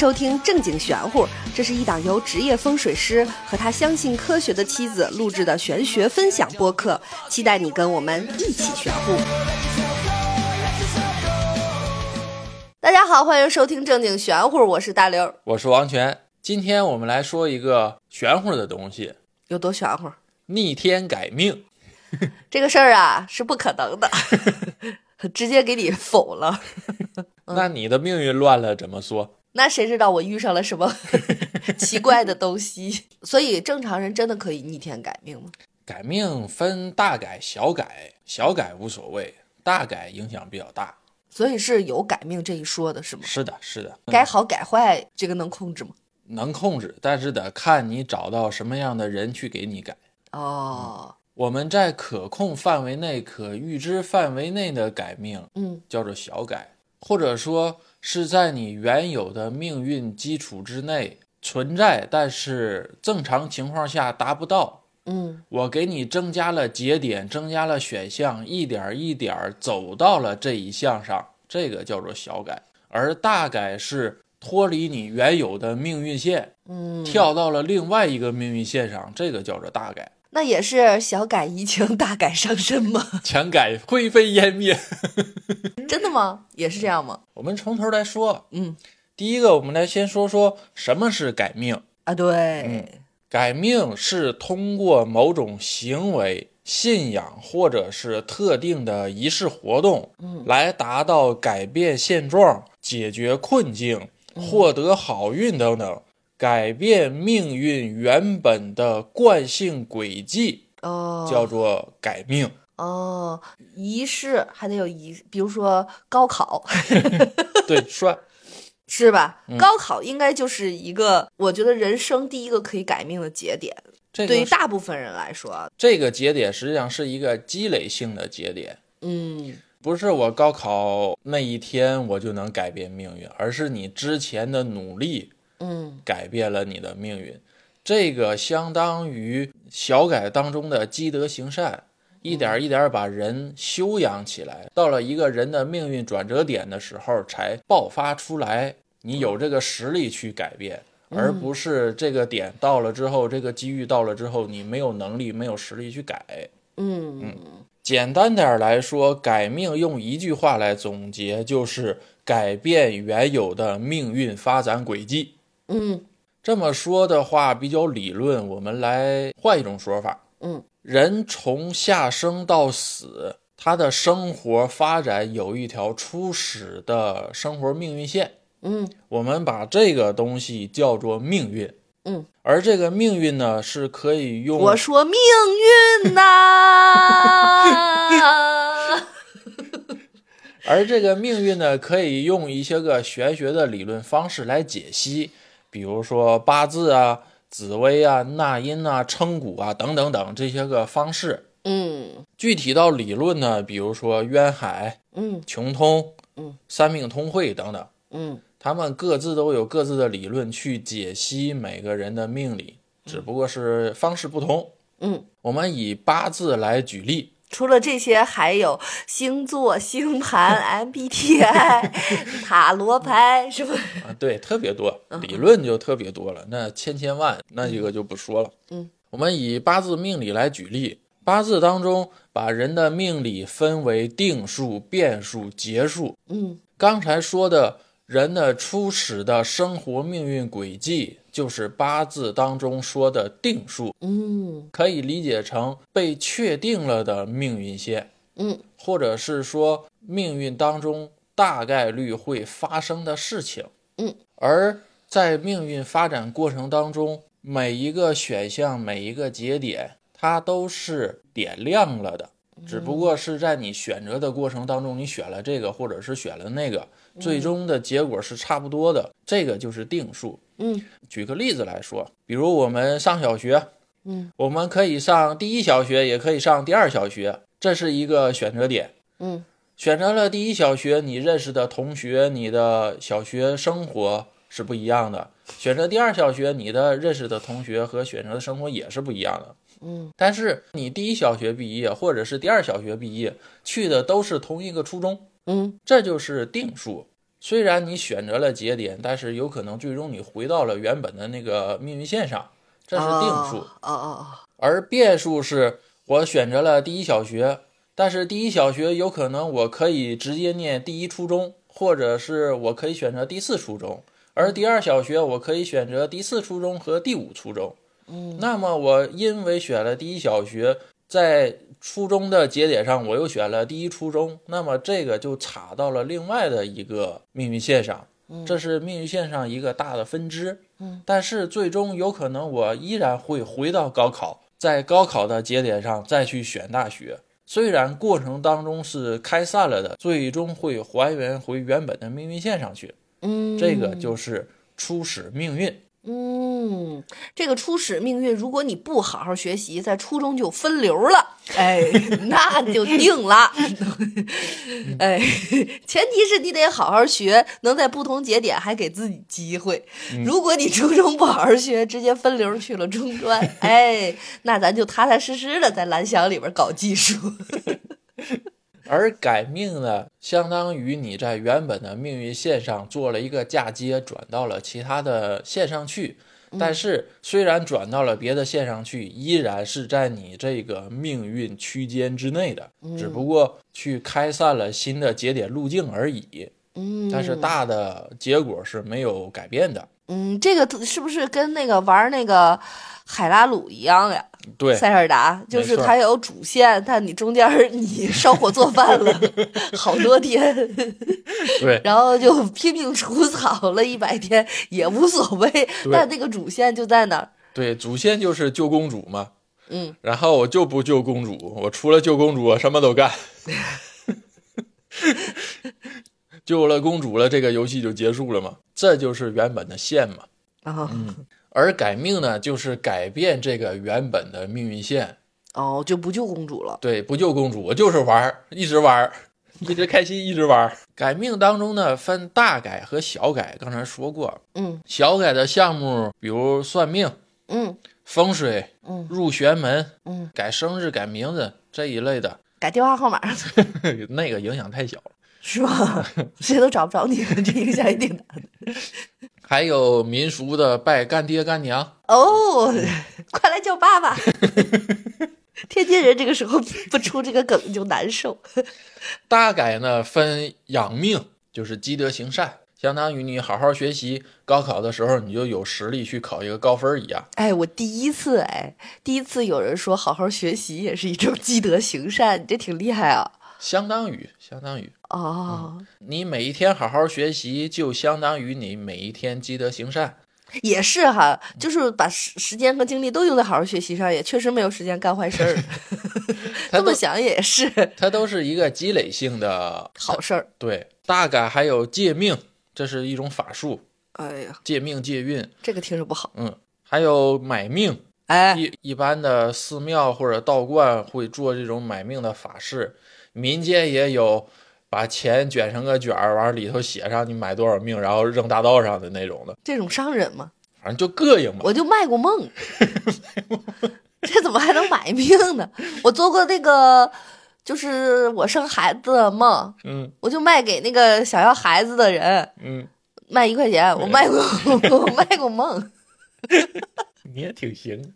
收听正经玄乎，这是一档由职业风水师和他相信科学的妻子录制的玄学分享播客，期待你跟我们一起玄乎。大家好，欢迎收听正经玄乎，我是大刘。我是王权，今天我们来说一个玄乎的东西有多玄乎？——逆天改命。这个事儿啊是不可能的，直接给你否了。那你的命运乱了怎么说？那谁知道我遇上了什么 奇怪的东西？所以正常人真的可以逆天改命吗？改命分大改、小改，小改无所谓，大改影响比较大。所以是有改命这一说的是吗？是的，是的，改好改坏这个能控制吗？能控制，但是得看你找到什么样的人去给你改。哦，我们在可控范围内、可预知范围内的改命嗯叫做小改，或者说是在你原有的命运基础之内存在，但是正常情况下达不到。嗯我给你增加了节点，增加了选项，一点儿一点儿走到了这一项上，这个叫做小改。而大改是脱离你原有的命运线，嗯，跳到了另外一个命运线上，这个叫做大改。那也是小改怡情，大改伤身吗？强改灰飞烟灭。真的吗？也是这样吗？我们从头来说，嗯第一个，我们来先说说什么是改命。啊，对，改命是通过某种行为、信仰或者是特定的仪式活动，嗯来达到改变现状、解决困境、获得好运等等，改变命运原本的惯性轨迹，哦，叫做改命。哦，仪式还得有仪，比如说高考，对，算 是吧？嗯高考应该就是一个，我觉得人生第一个可以改命的节点。这对于大部分人来说，啊这个节点实际上是一个积累性的节点。嗯不是我高考那一天我就能改变命运，而是你之前的努力嗯改变了你的命运。这个相当于小改当中的积德行善，一点一点把人修养起来，到了一个人的命运转折点的时候才爆发出来。你有这个实力去改变，而不是这个点到了之后，这个机遇到了之后，你没有能力、没有实力去改。嗯嗯简单点来说，改命用一句话来总结，就是改变原有的命运发展轨迹。嗯。这么说的话比较理论，我们来换一种说法：嗯。人从下生到死，他的生活发展有一条初始的生活命运线，嗯。我们把这个东西叫做命运。嗯，而这个命运呢，是可以用我说命运呐，而这个命运呢，可以用一些个玄学的理论方式来解析，比如说八字啊、紫微啊、纳音啊、称骨啊等等等这些个方式。嗯具体到理论呢，比如说渊海、嗯穷通、嗯三命通会等等，嗯他们各自都有各自的理论去解析每个人的命理，只不过是方式不同。嗯。我们以八字来举例，除了这些，还有星座、星盘、MBTI、塔罗牌，是吧？啊，对，特别多，理论就特别多了，那千千万，那这个就不说了。嗯，我们以八字命理来举例，八字当中把人的命理分为定数、变数、结数。嗯刚才说的人的初始的生活命运轨迹，就是八字当中说的定数，嗯可以理解成被确定了的命运线。嗯或者是说命运当中大概率会发生的事情。嗯，而在命运发展过程当中，每一个选项、每一个节点，它都是点亮了的。只不过是在你选择的过程当中，你选了这个，或者是选了那个，最终的结果是差不多的。这个就是定数。嗯举个例子来说，比如我们上小学，嗯我们可以上第一小学，也可以上第二小学，这是一个选择点。嗯选择了第一小学，你认识的同学，你的小学生活是不一样的；选择第二小学，你的认识的同学和选择的生活也是不一样的。嗯但是你第一小学毕业，或者是第二小学毕业，去的都是同一个初中，嗯这就是定数。虽然你选择了节点，但是有可能最终你回到了原本的那个命运线上，这是定数。哦哦哦，而变数是我选择了第一小学，但是第一小学有可能我可以直接念第一初中，或者是我可以选择第四初中，而第二小学我可以选择第四初中和第五初中。嗯，那么我因为选了第一小学，在初中的节点上我又选了第一初中，那么这个就插到了另外的一个命运线上。这是命运线上一个大的分支，嗯，但是最终有可能我依然会回到高考，在高考的节点上再去选大学。虽然过程当中是开散了的，最终会还原回原本的命运线上去。嗯，这个就是初始命运。嗯，这个初始命运，如果你不好好学习，在初中就分流了，哎，那就定了。哎，前提是你得好好学，能在不同节点还给自己机会。如果你初中不好好学，直接分流去了中专，哎，那咱就踏踏实实的在蓝翔里边搞技术。而改命呢，相当于你在原本的命运线上做了一个嫁接，转到了其他的线上去。但是虽然转到了别的线上去，依然是在你这个命运区间之内的，只不过去开散了新的节点路径而已。嗯，但是大的结果是没有改变的。嗯，这个是不是跟那个玩那个海拉鲁一样呀？对，塞尔达就是它有主线，但你中间你烧火做饭了好多天，对，然后就拼命除草了一百天也无所谓，但那个主线就在那儿。对，主线就是救公主嘛。嗯，然后我就不救公主，我除了救公主，我什么都干。救了公主了，这个游戏就结束了嘛？这就是原本的线嘛。啊、而改命呢，就是改变这个原本的命运线。哦，就不救公主了。对，不救公主，我就是玩儿，一直玩儿，一直开心，一直玩儿。改命当中呢，分大改和小改，刚才说过。嗯小改的项目，比如算命、嗯风水、嗯入玄门、嗯，改生日、改名字这一类的，改电话号码 那个影响太小了。是吧？谁都找不着你，这影响也挺大的。还有民俗的拜干爹干娘，哦，快来叫爸爸！天津人这个时候不出这个梗就难受。大概呢分养命，就是积德行善，相当于你好好学习，高考的时候你就有实力去考一个高分一样。哎，我第一次哎，第一次有人说好好学习也是一种积德行善，你这挺厉害啊！相当于，相当于哦，你每一天好好学习，就相当于你每一天积德行善。也是哈，就是把时时间和精力都用在好好学习上，也确实没有时间干坏事儿。这么想也是它都是一个积累性的好事儿。对，大概还有借命，这是一种法术，哎呀，借命借运。这个听着不好。嗯，还有买命，哎，一一般的寺庙或者道观会做这种买命的法事，民间也有把钱卷成个卷儿，完了里头写上你买多少命，然后扔大道上的那种的，这种商人吗？反正就膈应嘛。我就卖过梦，这怎么还能买命呢？我做过那个，就是我生孩子的梦，嗯我就卖给那个想要孩子的人，嗯，卖一块钱，我卖过，我卖过梦。你也挺行。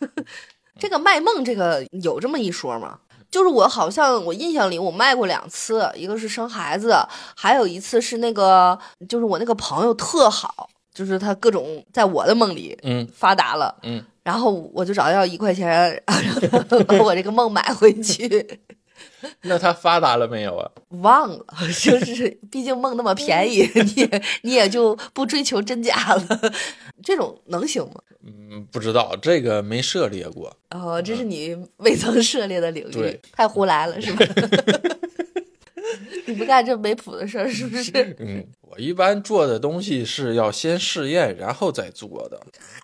这个卖梦，这个有这么一说吗？就是我好像我印象里我卖过两次，一个是生孩子，还有一次是那个就是我那个朋友特好，就是他各种在我的梦里嗯发达了，嗯，然后我就找他要一块钱，然后 把我这个梦买回去。那他发达了没有啊？忘了，就是毕竟梦那么便宜，你也你也就不追求真假了。这种能行吗？嗯，不知道，这个没涉猎过。哦，这是你未曾涉猎的领域对，太胡来了是吧？你不干这没谱的事儿是不是？嗯，我一般做的东西是要先试验，然后再做的。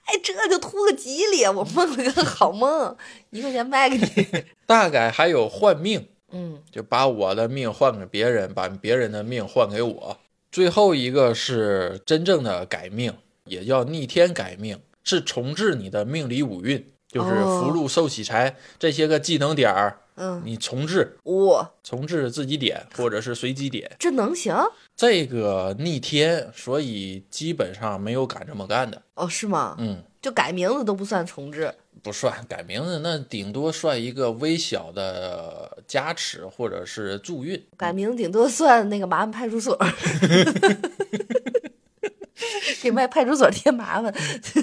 哎，这就图个吉利，我梦了个好梦，一块钱卖给你。大概还有换命，嗯，就把我的命换给别人，把别人的命换给我。最后一个是真正的改命，也叫逆天改命，是重置你的命理五运，就是哦福禄寿喜财这些个技能点儿，嗯，你重置，哇，重置自己点或者是随机点，这能行？这个逆天，所以基本上没有敢这么干的。哦，是吗？嗯，就改名字都不算重置。不算改名字，那顶多算一个微小的加持或者是助运。改名顶多算那个麻烦派出所，给卖派出所添麻烦。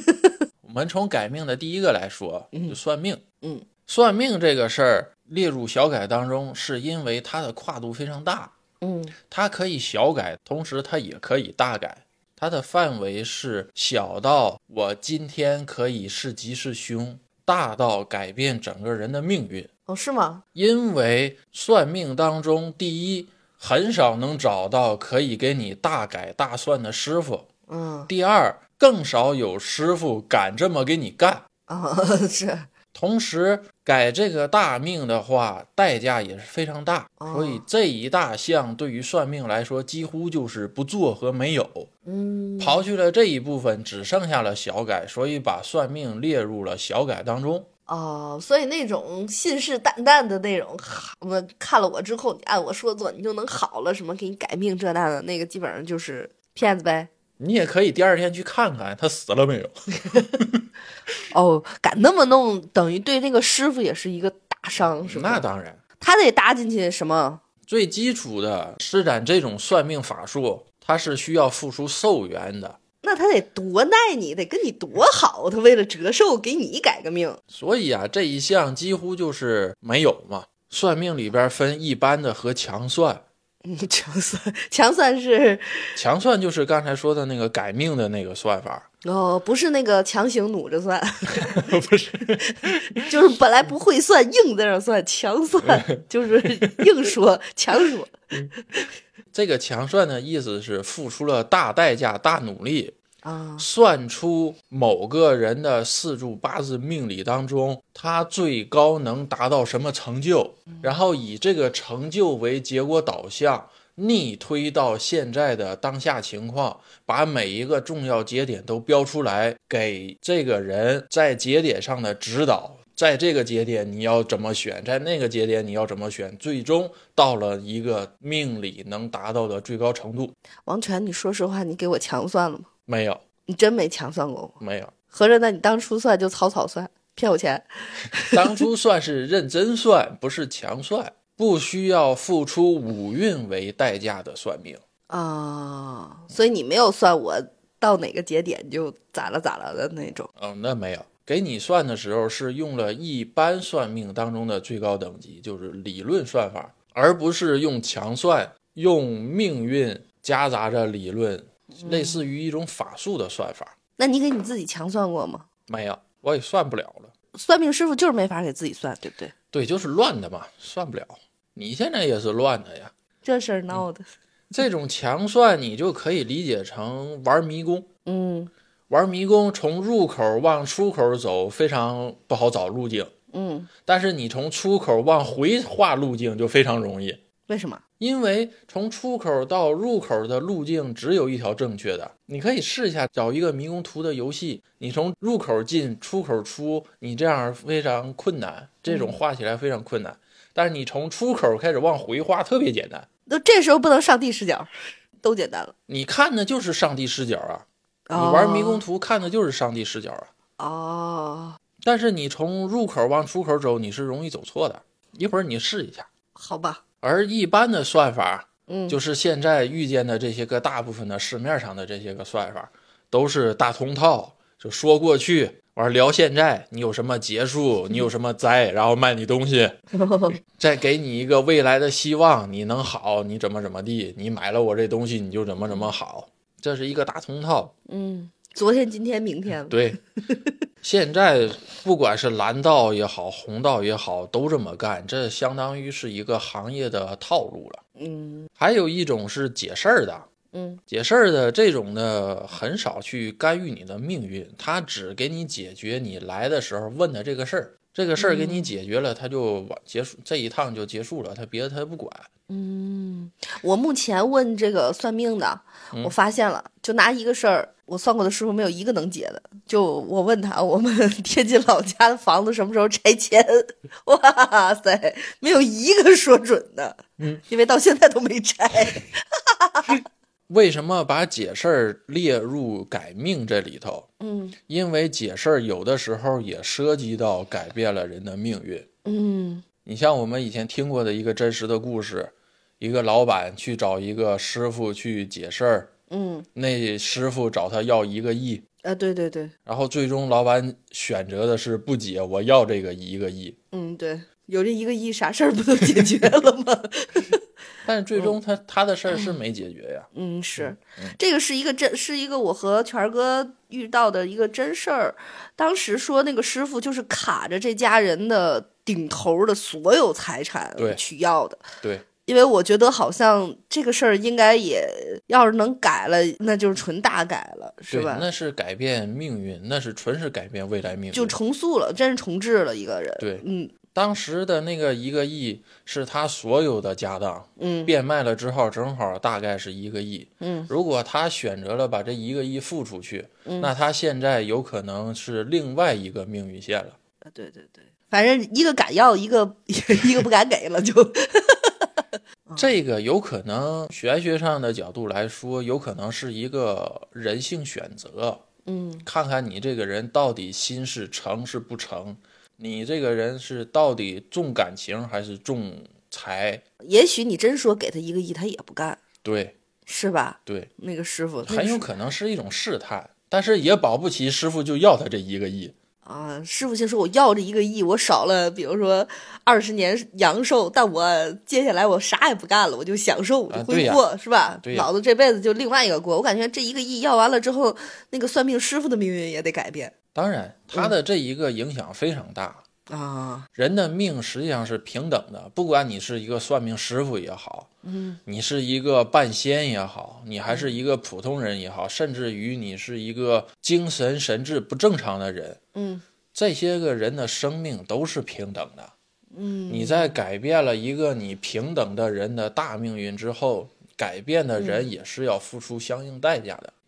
我们从改命的第一个来说，就算命。嗯，算命这个事儿列入小改当中，是因为它的跨度非常大，嗯它可以小改，同时它也可以大改。它的范围是小到我今天可以是吉是凶，大到改变整个人的命运。哦，是吗？因为算命当中，第一很少能找到可以给你大改大算的师傅，嗯第二更少有师傅敢这么给你干。啊、是同时，改这个大命的话，代价也是非常大，哦所以这一大项对于算命来说，几乎就是不做和没有。嗯刨去了这一部分，只剩下了小改，所以把算命列入了小改当中。哦，所以那种信誓旦旦的那种，我看了我之后，你按我说做，你就能好了，什么给你改命这那的，那个基本上就是骗子呗。你也可以第二天去看看他死了没有。哦，敢那么弄，等于对那个师傅也是一个大伤，是吧？那当然，他得搭进去什么？最基础的施展这种算命法术，他是需要付出寿元的。那他得多耐你，得跟你多好，他为了折寿给你改个命。所以啊，这一项几乎就是没有嘛。算命里边分一般的和强算，嗯，强算，强算是强算就是刚才说的那个改命的那个算法，哦，不是那个强行努着算，不是就是本来不会算，硬在那儿算，强算 就是硬说强说。这个强算的意思是付出了大代价、大努力，啊，算出某个人的四柱八字命理当中，他最高能达到什么成就，然后以这个成就为结果导向，逆推到现在的当下情况，把每一个重要节点都标出来，给这个人在节点上的指导。在这个节点你要怎么选，在那个节点你要怎么选，最终到了一个命理能达到的最高程度。王权，你说实话，你给我强算了吗？没有，你真没强算过我？没有。合着那你当初算就草草算，骗我钱？当初算是认真算，不是强算，不需要付出五运为代价的算命。啊，所以你没有算我到哪个节点就咋了咋了的那种。嗯，那没有。给你算的时候是用了一般算命当中的最高等级，就是理论算法，而不是用强算，用命运夹杂着理论，类似于一种法术的算法。那你给你自己强算过吗？没有，我也算不了了。算命师傅就是没法给自己算，对不对？对，就是乱的嘛，算不了。你现在也是乱的呀。这事儿闹的，这种强算你就可以理解成玩迷宫。嗯玩迷宫从入口往出口走非常不好找路径，嗯，但是你从出口往回画路径就非常容易，为什么？因为从出口到入口的路径只有一条正确的。你可以试一下找一个迷宫图的游戏，你从入口进，出口出，你这样非常困难，这种画起来非常困难。但是你从出口开始往回画特别简单，那这时候不能上帝视角，都简单了。你看的就是上帝视角啊，你哦玩迷宫图看的就是上帝视角啊。哦，但是你从入口往出口走，你是容易走错的。一会儿你试一下。好吧，而一般的算法，嗯，就是现在遇见的这些个大部分的市面上的这些个算法，都是大通套，就说过去，完聊现在，你有什么结束，你有什么灾，然后卖你东西，再给你一个未来的希望，你能好，你怎么怎么地，你买了我这东西，你就怎么怎么好，这是一个大通套。嗯，昨天、今天、明天了。对，现在不管是蓝道也好，红道也好，都这么干，这相当于是一个行业的套路了。嗯还有一种是解事儿的，嗯解事儿的这种呢，很少去干预你的命运，他只给你解决你来的时候问的这个事儿。这个事儿给你解决了，他就完结束这一趟就结束了，他别的他不管。嗯，我目前问这个算命的，嗯我发现了，就拿一个事儿，我算过的师傅没有一个能解的。就我问他，我们 天津老家的房子什么时候拆迁？哇塞，没有一个说准的。嗯，因为到现在都没拆。为什么把解事儿列入改命这里头？嗯因为解事儿有的时候也涉及到改变了人的命运。嗯你像我们以前听过的一个真实的故事，一个老板去找一个师傅去解事儿，嗯那师傅找他要一个亿，啊，对对对，然后最终老板选择的是不解，我要这个一个亿。嗯对，有这一个亿，啥事儿不都解决了吗？但是最终他他的事儿是没解决呀。嗯，是，这个是一个真，是一个我和权儿哥遇到的一个真事儿。当时说那个师傅就是卡着这家人的顶头的所有财产去要的，对，因为我觉得好像这个事儿应该也要是能改了，那就是纯大改了，是，吧？那是改变命运，那是纯是改变未来命运。就重塑了，真是重置了一个人。对嗯当时的那个一个亿是他所有的家当，嗯变卖了之后正好大概是一个亿。嗯如果他选择了把这一个亿付出去，嗯那他现在有可能是另外一个命运线了。啊，对对对，反正一个敢要，一个 一个不敢给了，就这个有可能玄学上的角度来说，有可能是一个人性选择，嗯看看你这个人到底心是诚是不诚，你这个人是到底重感情还是重财？也许你真说给他一个亿，他也不干，对是吧？对，那个师傅很有可能是一种试探，但是也保不齐师傅就要他这一个亿。啊，师傅先说我要这一个亿，我少了，比如说二十年阳寿，但我接下来我啥也不干了，我就享受，我就挥霍，是吧？对老子这辈子就另外一个过。我感觉这一个亿要完了之后，那个算命师傅的命运也得改变当然，他的这一个影响非常大。啊。人的命实际上是平等的，不管你是一个算命师傅也好，嗯你是一个半仙也好，你还是一个普通人也好，甚至于你是一个精神神志不正常的人，嗯这些个人的生命都是平等的。嗯，你在改变了一个你平等的人的大命运之后，改变的人也是要付出相应代价的。嗯，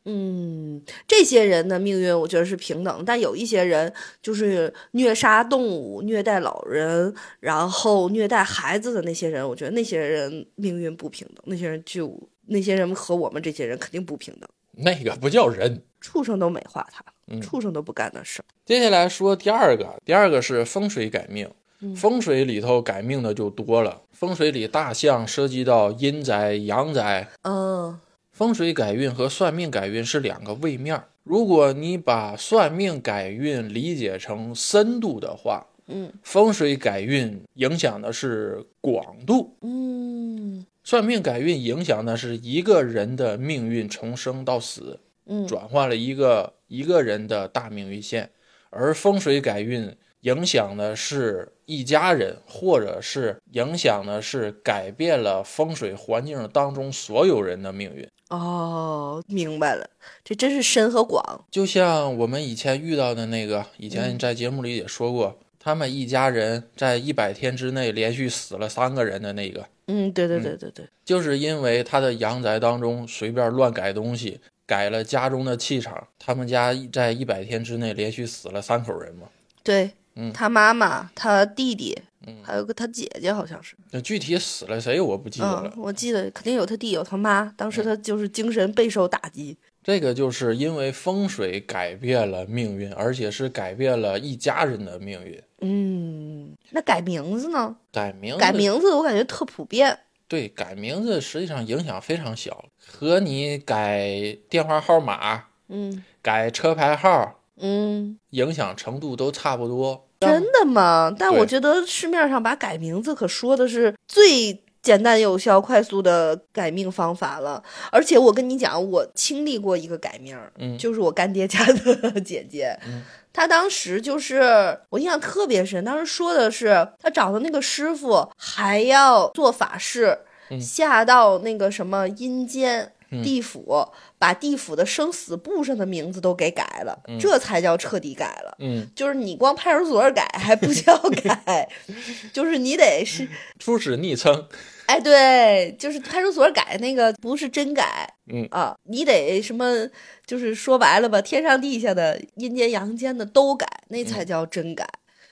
这些人的命运我觉得是平等，但有一些人就是虐杀动物、虐待老人，然后虐待孩子的那些人，我觉得那些人命运不平等，那些人就那些人和我们这些人肯定不平等。那个不叫人。畜生都美化他，嗯畜生都不干的事儿。接下来说第二个，第二个是风水改命。风水里头改命的就多了，风水里大象涉及到阴宅、阳宅。嗯风水改运和算命改运是两个位面儿。如果你把算命改运理解成深度的话，嗯风水改运影响的是广度，嗯算命改运影响的是一个人的命运从生到死，嗯转换了一个一个人的大命运线，而风水改运影响的是一家人，或者是影响的是改变了风水环境当中所有人的命运。哦，明白了，这真是深和广。就像我们以前遇到的那个，以前在节目里也说过，他们一家人在一百天之内连续死了三个人的那个，嗯，对对对对对，就是因为他的阳宅当中随便乱改东西，改了家中的气场，他们家在一百天之内连续死了三口人嘛。对，嗯他妈妈、他弟弟，嗯还有个他姐姐，好像是。那具体死了谁我不记得了。嗯，我记得肯定有他弟有他妈，当时他就是精神备受打击。这个就是因为风水改变了命运，而且是改变了一家人的命运。嗯，那改名字呢？改名字改名字我感觉特普遍。对，改名字实际上影响非常小，和你改电话号码、嗯改车牌号嗯，影响程度都差不多。真的吗？但我觉得市面上把改名字可说的是最简单有效、快速的改命方法了。而且我跟你讲，我经历过一个改名儿，嗯就是我干爹家的 姐姐。嗯她当时就是我印象特别深，当时说的是她找的那个师傅还要做法事，嗯下到那个什么阴间。嗯地府把地府的生死簿上的名字都给改了，嗯这才叫彻底改了。嗯，就是你光派出所改还不叫改，就是你得是，初始昵称，哎，对，就是派出所改那个不是真改，嗯啊，你得什么，就是说白了吧，天上地下的、阴间阳间的都改，那才叫真改。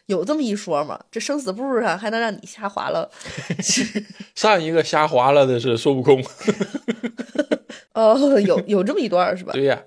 有这么一说吗？这生死簿上还能让你瞎划了？上一个瞎划了的是孙悟空，哦，有有这么一段是吧？对呀，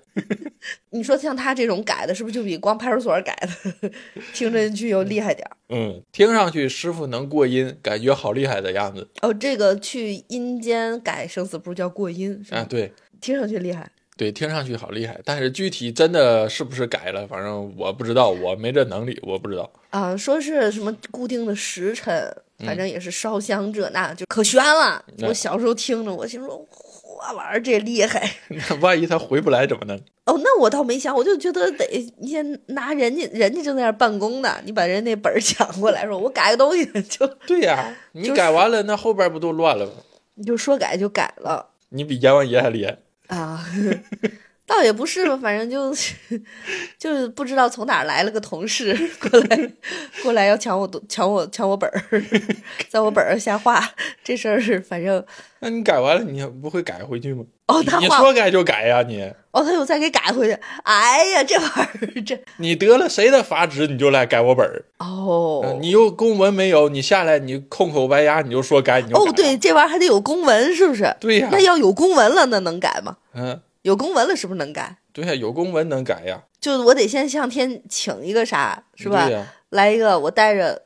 你说像他这种改的，是不是就比光派出所改的听上去又厉害点儿？嗯，听上去师傅能过音，感觉好厉害的样子哦，这个去阴间改生死簿叫过音，是吧？啊，对。听上去厉害。对，听上去好厉害，但是具体真的是不是改了，反正我不知道，我没这能力，我不知道。啊，说是什么固定的时辰，嗯反正也是烧香这那，就可悬了。我小时候听着，我心说，嚯，玩意儿这厉害。那万一他回不来怎么弄？哦，那我倒没想，我就觉得得你先拿人家，人家正在那儿办公呢，你把人那本儿抢过来，说我改个东西，就 对呀，你改完了，那后边不都乱了吗？你就说改就改了你比阎王爷还厉害。啊。倒也不是吧，反正就 就是不知道从哪儿来了个同事过来，过来要抢我东抢我抢我本儿，在我本儿上瞎画这事儿，反正那你改完了，你不会改回去吗？哦，他你说改就改呀，你哦，他又再给改回去。哎呀，这玩意儿这 你得了谁的法旨，你就来改我本儿。哦，嗯你又公文没有？你下来你空口白牙，你就说改，你就改。哦，对，，这玩意儿还得有公文，是不是？对呀那要有公文了，那能改吗？嗯，有公文了，是不是能改？对呀，有公文能改呀，就我得先向天请一个啥，是吧？来一个，我带着，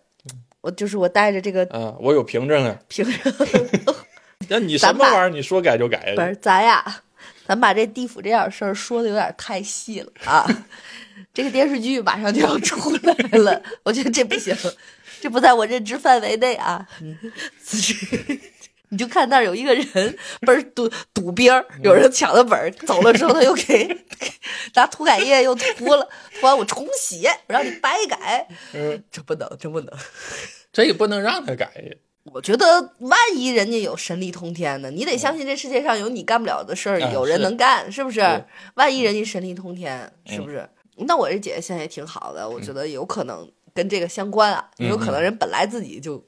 我就是我带着这个啊，我有凭证啊。凭证，那你什么玩意儿？你说改就改不是咱呀，咱把这地府这点事儿说的有点太细了啊。这个电视剧马上就要出来了，我觉得这不行，这不在我认知范围内啊。你就看那儿有一个人不是堵堵边儿，有人抢了本儿，走了之后他又给 拿涂改液又涂了，涂完我重写，我让你白改，嗯，这不能，这不能。这也不能让他改。我觉得万一人家有神力通天呢，你得相信这世界上有你干不了的事儿，啊有人能干，是不是对？万一人家神力通天，是不是？那我这姐姐现在也挺好的，我觉得有可能跟这个相关啊，嗯有可能人本来自己就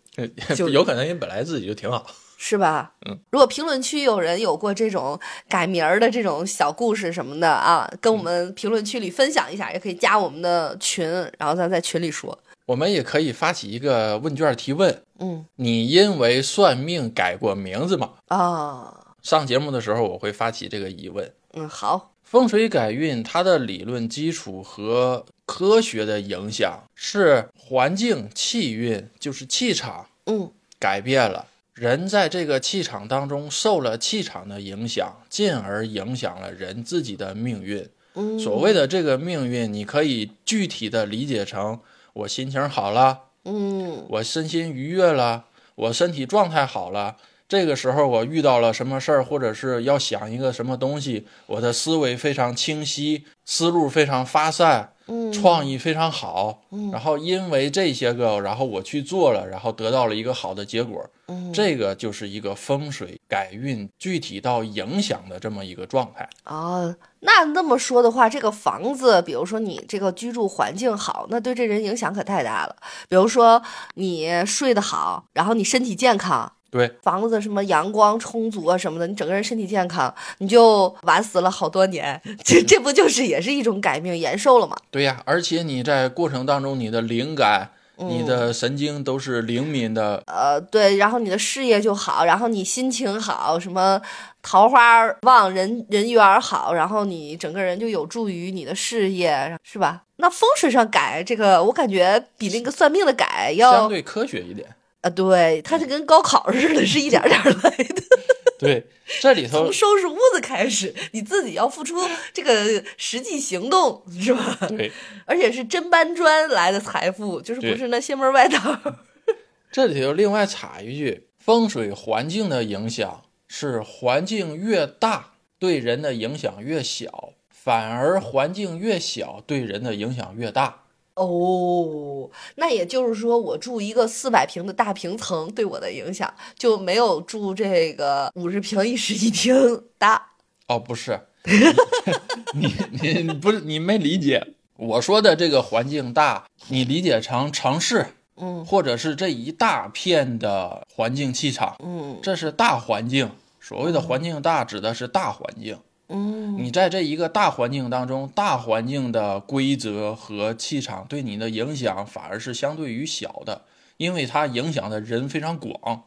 就有可能人本来自己就挺好。是吧？嗯，如果评论区有人有过这种改名儿的这种小故事什么的啊，跟我们评论区里分享一下，也可以加我们的群，然后咱在群里说。我们也可以发起一个问卷提问：嗯你因为算命改过名字吗？啊，上节目的时候我会发起这个疑问。嗯，好，风水改运它的理论基础和科学的影响是环境气运，就是气场嗯改变了。人在这个气场当中受了气场的影响，进而影响了人自己的命运。嗯，所谓的这个命运，你可以具体的理解成：我心情好了，嗯我身心愉悦了，我身体状态好了。这个时候我遇到了什么事儿，或者是要想一个什么东西，我的思维非常清晰，思路非常发散，嗯，创意非常好。嗯然后因为这些个，然后我去做了，然后得到了一个好的结果。嗯这个就是一个风水改运具体到影响的这么一个状态。哦，那那么说的话，这个房子，比如说你这个居住环境好，那对这人影响可太大了。比如说你睡得好，然后你身体健康，对，房子什么阳光充足啊什么的，你整个人身体健康，你就晚死了好多年。这这不就是也是一种改命延寿了吗？对呀，而且你在过程当中，你的灵感、你嗯的神经都是灵敏的。呃，对，然后你的事业就好，然后你心情好，什么桃花旺，人人缘好，然后你整个人就有助于你的事业，是吧？那风水上改这个，我感觉比那个算命的改要相对科学一点。啊，对，它是跟高考似的，是一点点来的。对，这里头从收拾屋子开始，你自己要付出这个实际行动，是吧？对，而且是真搬砖来的财富，就是不是那邪门歪道。这里头另外插一句，风水环境的影响是环境越大，对人的影响越小，反而环境越小，对人的影响越大。哦，那也就是说，我住一个四百平的大平层，对我的影响就没有住这个五十平一室一厅大。哦，不是，你你你不是你没理解我说的这个环境大，你理解成城市，嗯或者是这一大片的环境气场，嗯这是大环境，所谓的环境大，指的是大环境。嗯你在这一个大环境当中，大环境的规则和气场对你的影响反而是相对于小的，因为它影响的人非常广。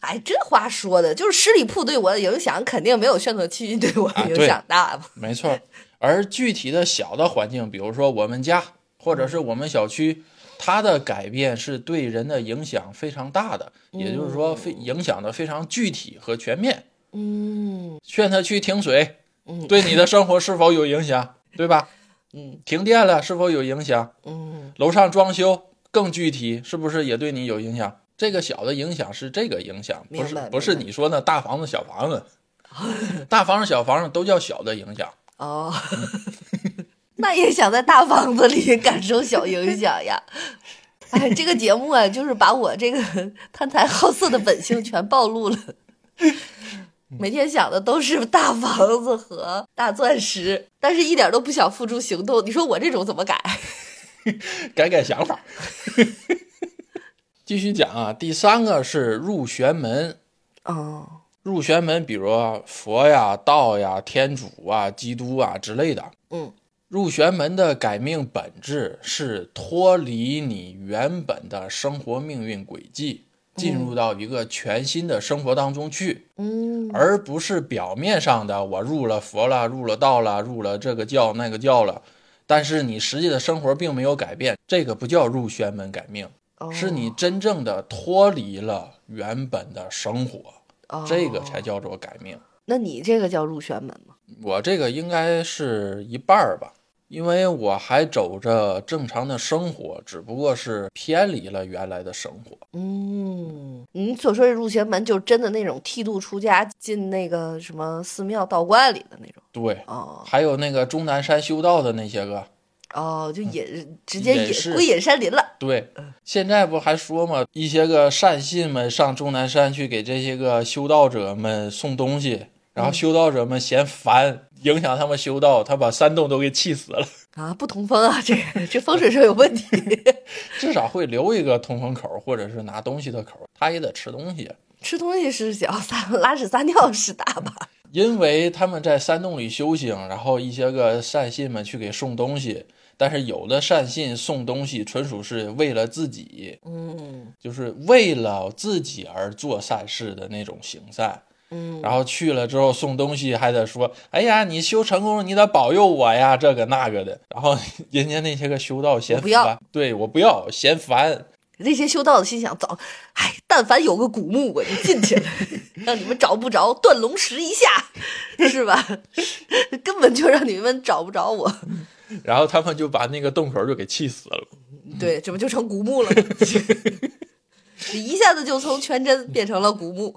哎，这话说的，就是十里铺对我的影响肯定没有宣德区对我的影响大吧？没错，而具体的小的环境，比如说我们家或者是我们小区，它的改变是对人的影响非常大的，也就是说非影响的非常具体和全面。嗯劝他去停水，嗯对你的生活是否有影响？对吧？嗯停电了是否有影响？嗯楼上装修更具体，是不是也对你有影响？这个小的影响是这个影响，不是不是你说那大房子小房子，大房子小房子都叫小的影响。哦，那也想在大房子里感受小影响呀。哎，这个节目啊，就是把我这个 贪财好色的本性全暴露了。每天想的都是大房子和大钻石，但是一点都不想付诸行动。你说我这种怎么改？改改想法。继续讲啊，第三个是入玄门。哦，入玄门，比如佛呀、道呀、天主啊、基督啊之类的。嗯，入玄门的改命本质是脱离你原本的生活命运轨迹，进入到一个全新的生活当中去，嗯而不是表面上的我入了佛了、入了道了、入了这个教那个教了，但是你实际的生活并没有改变，这个不叫入玄门改命，哦是你真正的脱离了原本的生活。哦这个才叫做改命。那你这个叫入玄门吗？我这个应该是一半儿吧，因为我还走着正常的生活，只不过是偏离了原来的生活。嗯，你所说的入玄门，就是真的那种剃度出家，进那个什么寺庙道观里的那种。对，哦还有那个终南山修道的那些个，哦，就隐直接隐也归隐山林了。对，现在不还说嘛，一些个善信们上终南山去给这些个修道者们送东西，然后修道者们嫌烦，影响他们修道，他把山洞都给气死了。啊，不通风啊，这个这风水上有问题。至少会留一个通风口，或者是拿东西的口，他也得吃东西。吃东西是小，撒拉屎撒尿是大吧？因为他们在山洞里修行，然后一些个善信们去给送东西，但是有的善信送东西纯属是为了自己，嗯就是为了自己而做善事的那种行善。嗯，然后去了之后送东西还得说，哎呀，你修成功了，你得保佑我呀，这个那个的。然后人家那些个修道嫌我不要烦，对我不要嫌烦，那些修道的心想：早，哎，但凡有个古墓，我就进去了，让你们找不着，断龙石一下，是吧？根本就让你们找不着我。然后他们就把那个洞口就给气死了。对，这不就成古墓了吗？一下子就从全真变成了古墓。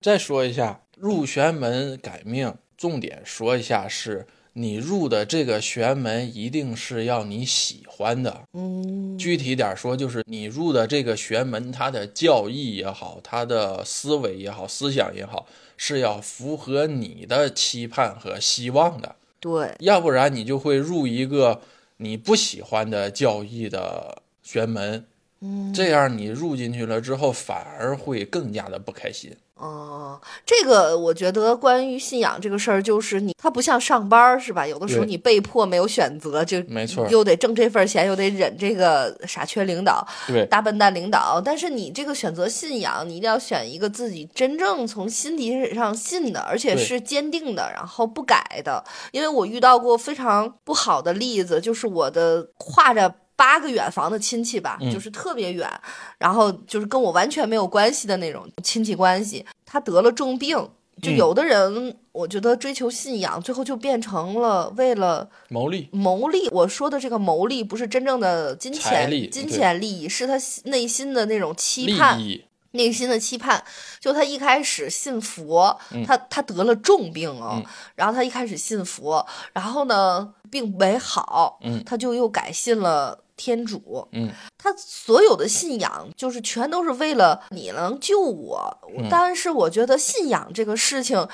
再说一下入玄门改命，重点说一下是你入的这个玄门一定是要你喜欢的。嗯具体点说，就是你入的这个玄门，它的教义也好，它的思维也好，思想也好，是要符合你的期盼和希望的。对，要不然你就会入一个你不喜欢的教义的玄门，嗯这样你入进去了之后，反而会更加的不开心。哦，这个我觉得关于信仰这个事儿，就是你，它不像上班儿是吧？有的时候你被迫没有选择，就没错又得挣这份钱，又得忍这个傻缺领导、对，大笨蛋领导。但是你这个选择信仰，你一定要选一个自己真正从心底上信的，而且是坚定的，然后不改的。因为我遇到过非常不好的例子，就是我的挎着。八个远房的亲戚吧，嗯就是特别远，然后就是跟我完全没有关系的那种亲戚关系。他得了重病，就嗯有的人，我觉得追求信仰，最后就变成了为了牟利。牟利。我说的这个牟利，不是真正的金钱、金钱利益，是他内心的那种期盼。内心的期盼，就他一开始信佛，嗯他他得了重病哦，嗯然后他一开始信佛，然后呢病没好，嗯他就又改信了天主，嗯，他所有的信仰就是全都是为了你能救我，嗯但是我觉得信仰这个事情。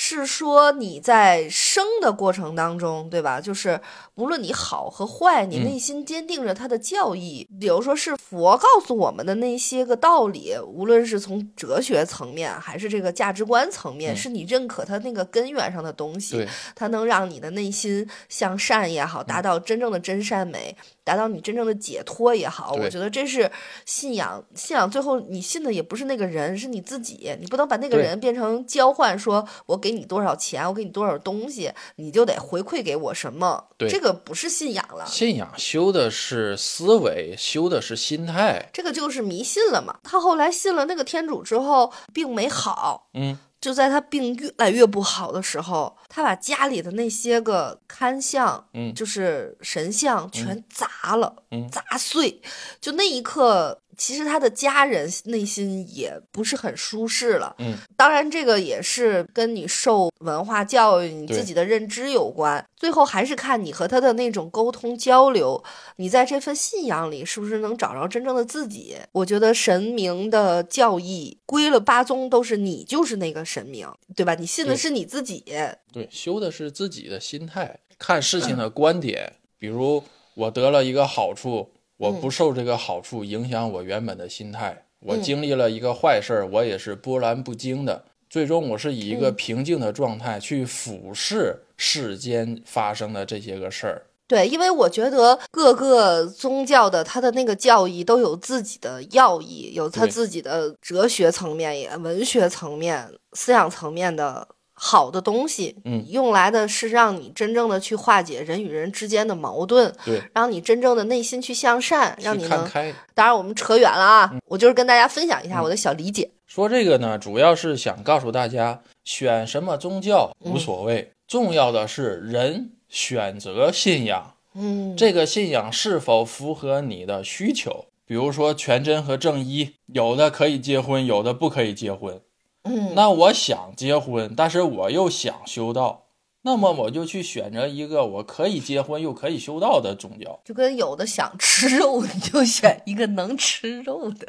是说你在生的过程当中，对吧？就是无论你好和坏，你内心坚定着他的教义。比如说是佛告诉我们的那些个道理，无论是从哲学层面还是这个价值观层面，是你认可他那个根源上的东西，对，它能让你的内心向善也好，达到真正的真善美，达到你真正的解脱也好，我觉得这是信仰。信仰最后你信的也不是那个人，是你自己。你不能把那个人变成交换，说我给你多少钱，我给你多少东西，你就得回馈给我什么。对这个不是信仰了。信仰修的是思维，修的是心态。这个就是迷信了嘛。他后来信了那个天主之后，并没好，嗯，就在他病越来越不好的时候，他把家里的那些个龛像，嗯就是神像全砸了，嗯砸碎。就那一刻，其实他的家人内心也不是很舒适了。嗯，当然这个也是跟你受文化教育、你自己的认知有关。最后还是看你和他的那种沟通交流，你在这份信仰里是不是能找着真正的自己？我觉得神明的教义归了八宗都是你就是那个神明，对吧？你信的是你自己。对，修的是自己的心态，看事情的观点。比如我得了一个好处，我不受这个好处影响我原本的心态。我嗯经历了一个坏事儿，我也是波澜不惊的。最终，我是以一个嗯平静的状态去俯视世间发生的这些个事儿。对，因为我觉得各个宗教的它的那个教义都有自己的要义，有它自己的哲学层面、也文学层面、思想层面的好的东西。嗯用来的是让你真正的去化解人与人之间的矛盾，对，让你真正的内心去向善，让你能。当然，我们扯远了啊，我就是跟大家分享一下我的小理解。说这个呢，主要是想告诉大家，选什么宗教无所谓，重要的是人选择信仰。嗯，这个信仰是否符合你的需求？比如说全真和正一，有的可以结婚，有的不可以结婚。嗯，那我想结婚，但是我又想修道，那么我就去选择一个我可以结婚又可以修道的宗教。就跟有的想吃肉，你就选一个能吃肉的。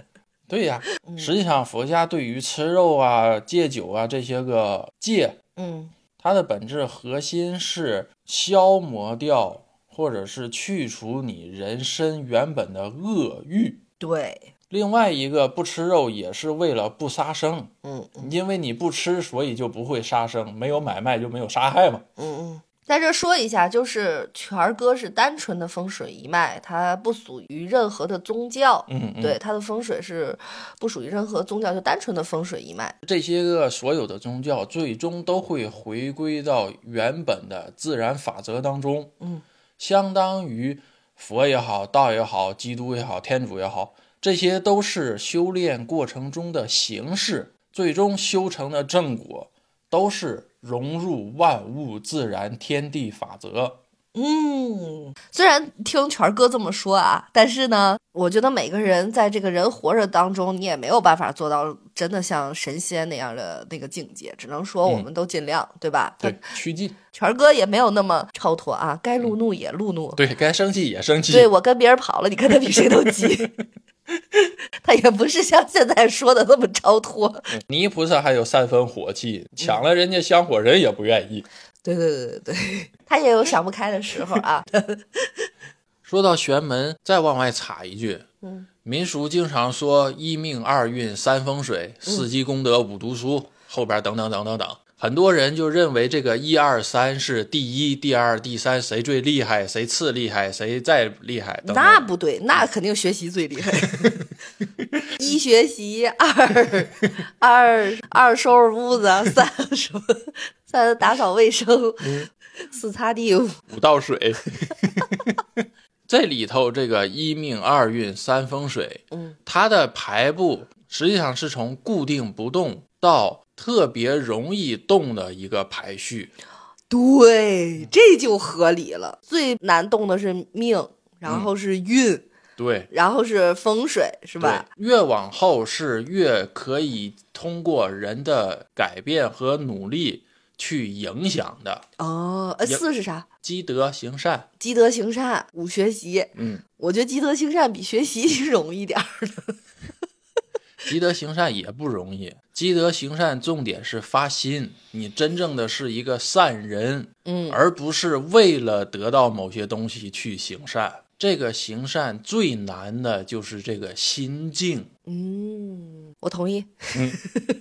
对呀，嗯实际上佛家对于吃肉啊、戒酒啊这些个戒，嗯它的本质核心是消磨掉或者是去除你人身原本的恶欲。对，另外一个不吃肉也是为了不杀生，嗯因为你不吃，所以就不会杀生，没有买卖就没有杀害嘛。嗯嗯。在这说一下，就是权儿哥是单纯的风水一脉，他不属于任何的宗教。嗯，嗯对，，他的风水是不属于任何宗教，就单纯的风水一脉。这些个所有的宗教最终都会回归到原本的自然法则当中。嗯，相当于佛也好，道也好，基督也好，天主也好，这些都是修炼过程中的形式，最终修成的正果都是融入万物自然天地法则。嗯，虽然听权儿哥这么说啊，但是呢，我觉得每个人在这个人活着当中，你也没有办法做到真的像神仙那样的那个境界，只能说我们都尽量，对吧？对，趋近。权儿哥也没有那么超脱啊，该路怒也路怒。对该生气也生气。对我跟别人跑了，你看他比谁都急。他也不是像现在说的那么超脱。泥菩萨还有三分火气，抢了人家香火人也不愿意。对对对对对，他也有想不开的时候啊。说到玄门，再往外插一句，嗯，民俗经常说一命二运三风水，四积功德五读书，后边等等等等等，很多人就认为这个一二三是第一、第二、第三谁最厉害，谁次厉害，谁再厉害等等。那不对，那肯定学习最厉害。一学习，二二二收拾屋子，三什么？三打扫卫生，四擦地。五倒水。这里头这个一命二运三风水，嗯，它的排布实际上是从固定不动到特别容易动的一个排序。对，这就合理了。最难动的是命，然后是运，对，然后是风水，是吧？越往后是越可以通过人的改变和努力去影响的。哦，呃，四是啥？积德行善，积德行善，五学习。嗯，我觉得积德行善比学习 容易点儿的。积德行善也不容易，积德行善重点是发心，你真正的是一个善人，嗯而不是为了得到某些东西去行善。这个行善最难的就是这个心境。嗯，我同意。嗯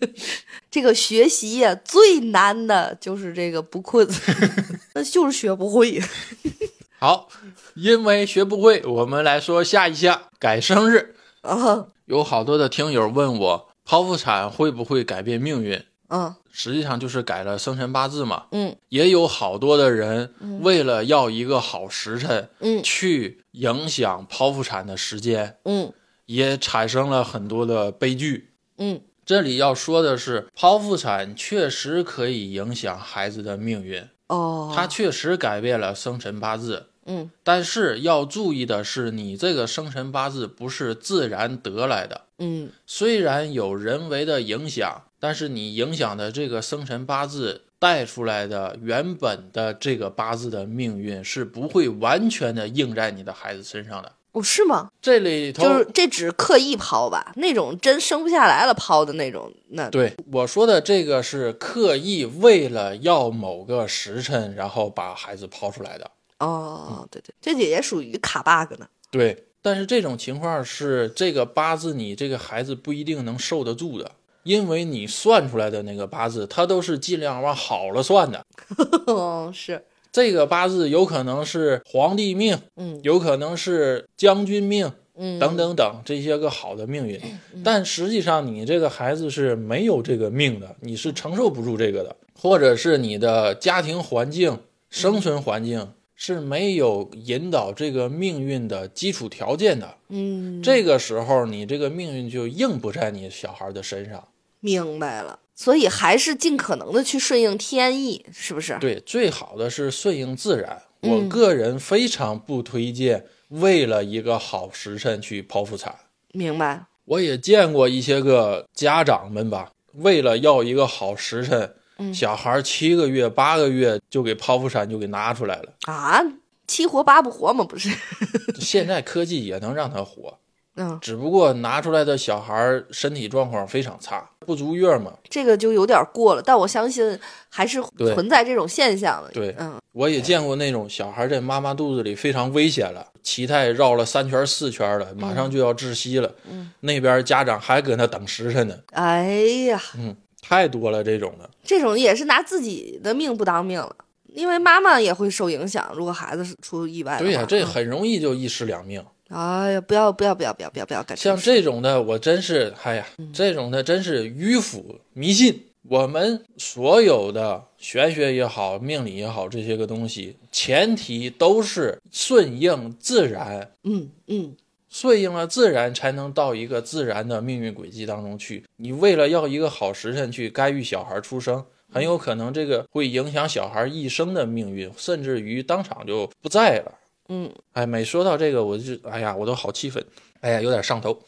这个学习呀，最难的就是这个不困，那就是学不会。好，因为学不会，我们来说下一项改生日。啊，有好多的听友问我，剖腹产会不会改变命运？嗯实际上就是改了生辰八字嘛。嗯也有好多的人为了要一个好时辰，嗯去影响剖腹产的时间，嗯也产生了很多的悲剧。嗯这里要说的是，剖腹产确实可以影响孩子的命运，哦，它确实改变了生辰八字。嗯但是要注意的是，你这个生辰八字不是自然得来的，嗯虽然有人为的影响，但是你影响的这个生辰八字带出来的原本的这个八字的命运是不会完全的应在你的孩子身上的。哦是吗？这里头就是这只刻意抛吧，那种真生不下来了抛的那种，那对我说的这个是刻意为了要某个时辰，然后把孩子抛出来的。哦，对对，这也属于卡 bug 呢。对，但是这种情况是这个八字你这个孩子不一定能受得住的，因为你算出来的那个八字，它都是尽量往好了算的。哦，是，这个八字有可能是皇帝命，嗯。有可能是将军命，嗯，等等等这些个好的命运，但实际上你这个孩子是没有这个命的，你是承受不住这个的，或者是你的家庭环境、生存环境是没有引导这个命运的基础条件的。嗯，这个时候，你这个命运就硬不在你小孩的身上。明白了。所以还是尽可能的去顺应天意，是不是？对，最好的是顺应自然。嗯我个人非常不推荐为了一个好时辰去剖腹产。明白。我也见过一些个家长们吧，为了要一个好时辰，嗯小孩七个月、八个月就给剖腹产就给拿出来了。啊，七活八不活嘛，不是？现在科技也能让他活，嗯，只不过拿出来的小孩身体状况非常差，不足月嘛。这个就有点过了，但我相信还是存在这种现象的。对嗯，我也见过那种小孩在妈妈肚子里非常危险了，脐带绕了三圈四圈了，马上就要窒息了。嗯那边家长还搁那等时辰呢，哎呀，太多了这种的。这种也是拿自己的命不当命了，因为妈妈也会受影响。如果孩子是出意外，对呀、这嗯很容易就一尸两命。哎呀，不要不要不要不要不要不要干像这种的，我真是，哎呀，这种的真是迂腐迷信。我们所有的玄学也好，命理也好，这些个东西，前提都是顺应自然，嗯嗯，顺应了自然，才能到一个自然的命运轨迹当中去。你为了要一个好时辰去干预小孩出生，很有可能这个会影响小孩一生的命运，甚至于当场就不在了。嗯，哎，每说到这个，我就哎呀，我都好气愤，哎呀，有点上头。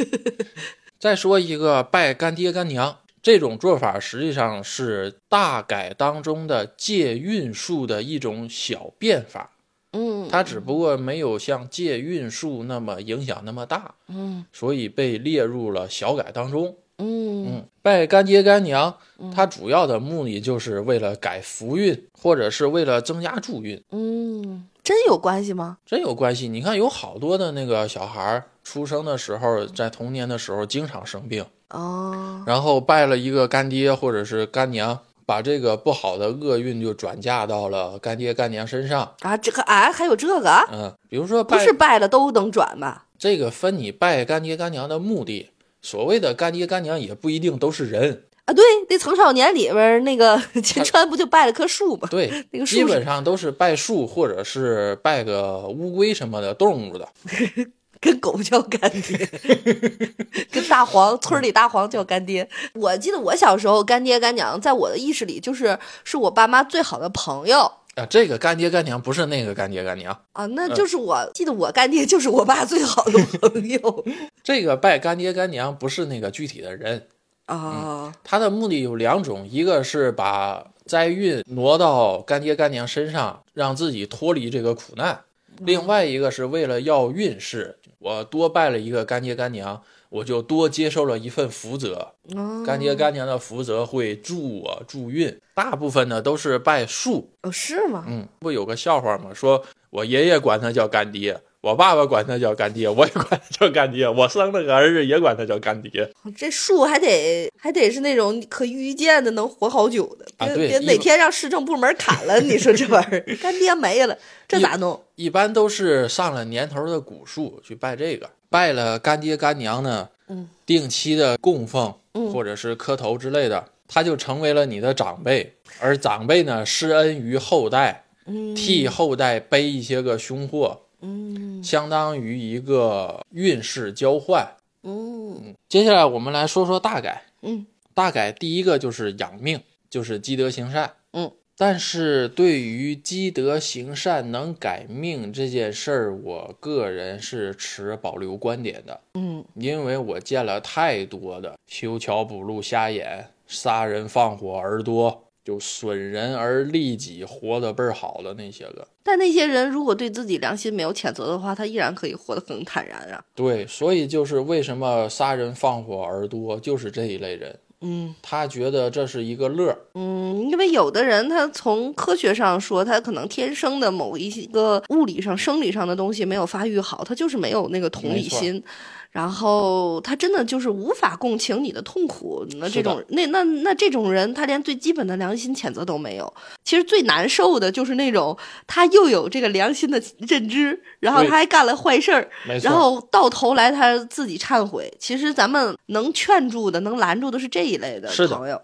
再说一个拜干爹干娘，这种做法实际上是大改当中的借运术的一种小变法，嗯，它只不过没有像借运术那么影响那么大，嗯所以被列入了小改当中。嗯嗯，拜干爹干娘，它主要的目的就是为了改福运，或者是为了增加助运。嗯，真有关系吗？真有关系。你看，有好多的那个小孩儿出生的时候，在童年的时候经常生病，哦，然后拜了一个干爹或者是干娘，把这个不好的厄运就转嫁到了干爹干娘身上。啊，这个啊，还有这个啊？嗯，比如说拜不是拜了都能转吧？这个分你拜干爹干娘的目的。所谓的干爹干娘也不一定都是人，啊，对，那《曾少年》里边那个 秦川不就拜了棵树吗？对，那个树基本上都是拜树或者是拜个乌龟什么的动物的。跟狗叫干爹，跟大黄村里大黄叫干爹。我记得我小时候干爹干娘，在我的意识里就是是我爸妈最好的朋友啊，这个干爹干娘不是那个干爹干娘，啊，那就是我、记得我干爹就是我爸最好的朋友 这个拜干爹干娘不是那个具体的人，啊。他的目的有两种，一个是把灾运挪到干爹干娘身上，让自己脱离这个苦难；另外一个是为了要运势，我多拜了一个干爹干娘，我就多接受了一份福泽。哦干爹干娘的福泽会助我助运，大部分呢都是拜树。哦，是吗？嗯，不有个笑话吗？说我爷爷管他叫干爹，我爸爸管他叫干爹，我也管他叫干爹，我生了个儿子也管他叫干爹。这树还得还得是那种可预见的，能活好久的，别、别哪天让市政部门砍了，你说这玩意儿 干爹没了，这咋弄？一般都是上了年头的古树去拜这个，拜了干爹干娘呢，嗯，定期的供奉嗯或者是磕头之类的，他就成为了你的长辈，而长辈呢施恩于后代，嗯替后代背一些个凶祸，嗯。相当于一个运势交换。嗯。接下来我们来说说大改，嗯。大改第一个就是养命，就是积德行善。嗯，但是对于积德行善能改命这件事儿，我个人是持保留观点的，嗯。因为我见了太多的修桥补路瞎眼、杀人放火耳多，就损人而利己、活得倍儿好的那些个。但那些人如果对自己良心没有谴责的话，他依然可以活得很坦然啊。对，所以就是为什么杀人放火而多，就是这一类人，嗯他觉得这是一个乐儿。嗯，因为有的人他从科学上说，他可能天生的某一个物理上、生理上的东西没有发育好，他就是没有那个同理心。然后他真的就是无法共情你的痛苦，那这种那那那这种人，他连最基本的良心谴责都没有。其实最难受的就是那种他又有这个良心的认知，然后他还干了坏事儿，然后到头来他自己忏悔。其实咱们能劝住的、能拦住的是这一类的朋友。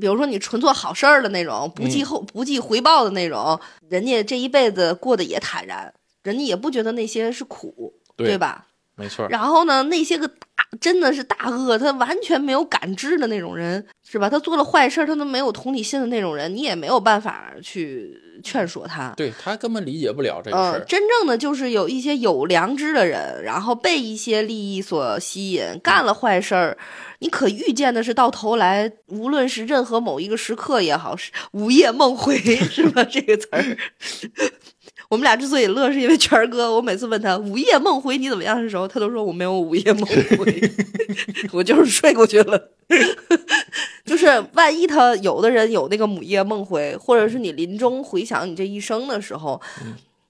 比如说你纯做好事儿的那种，不计嗯后、不计回报的那种，人家这一辈子过得也坦然，人家也不觉得那些是苦，对吧？没错。然后呢，那些个大真的是大恶，他完全没有感知的那种人，是吧？他做了坏事，他都没有同理心的那种人，你也没有办法去劝说他。对他根本理解不了这个事嗯，儿。真正的就是有一些有良知的人，然后被一些利益所吸引，干了坏事儿。你可预见的是，到头来，无论是任何某一个时刻也好，是午夜梦回，是吧？这个词儿，我们俩之所以乐，是因为权儿哥，我每次问他午夜梦回你怎么样的时候，他都说我没有午夜梦回，我就是睡过去了。就是万一他有的人有那个午夜梦回，或者是你临终回想你这一生的时候，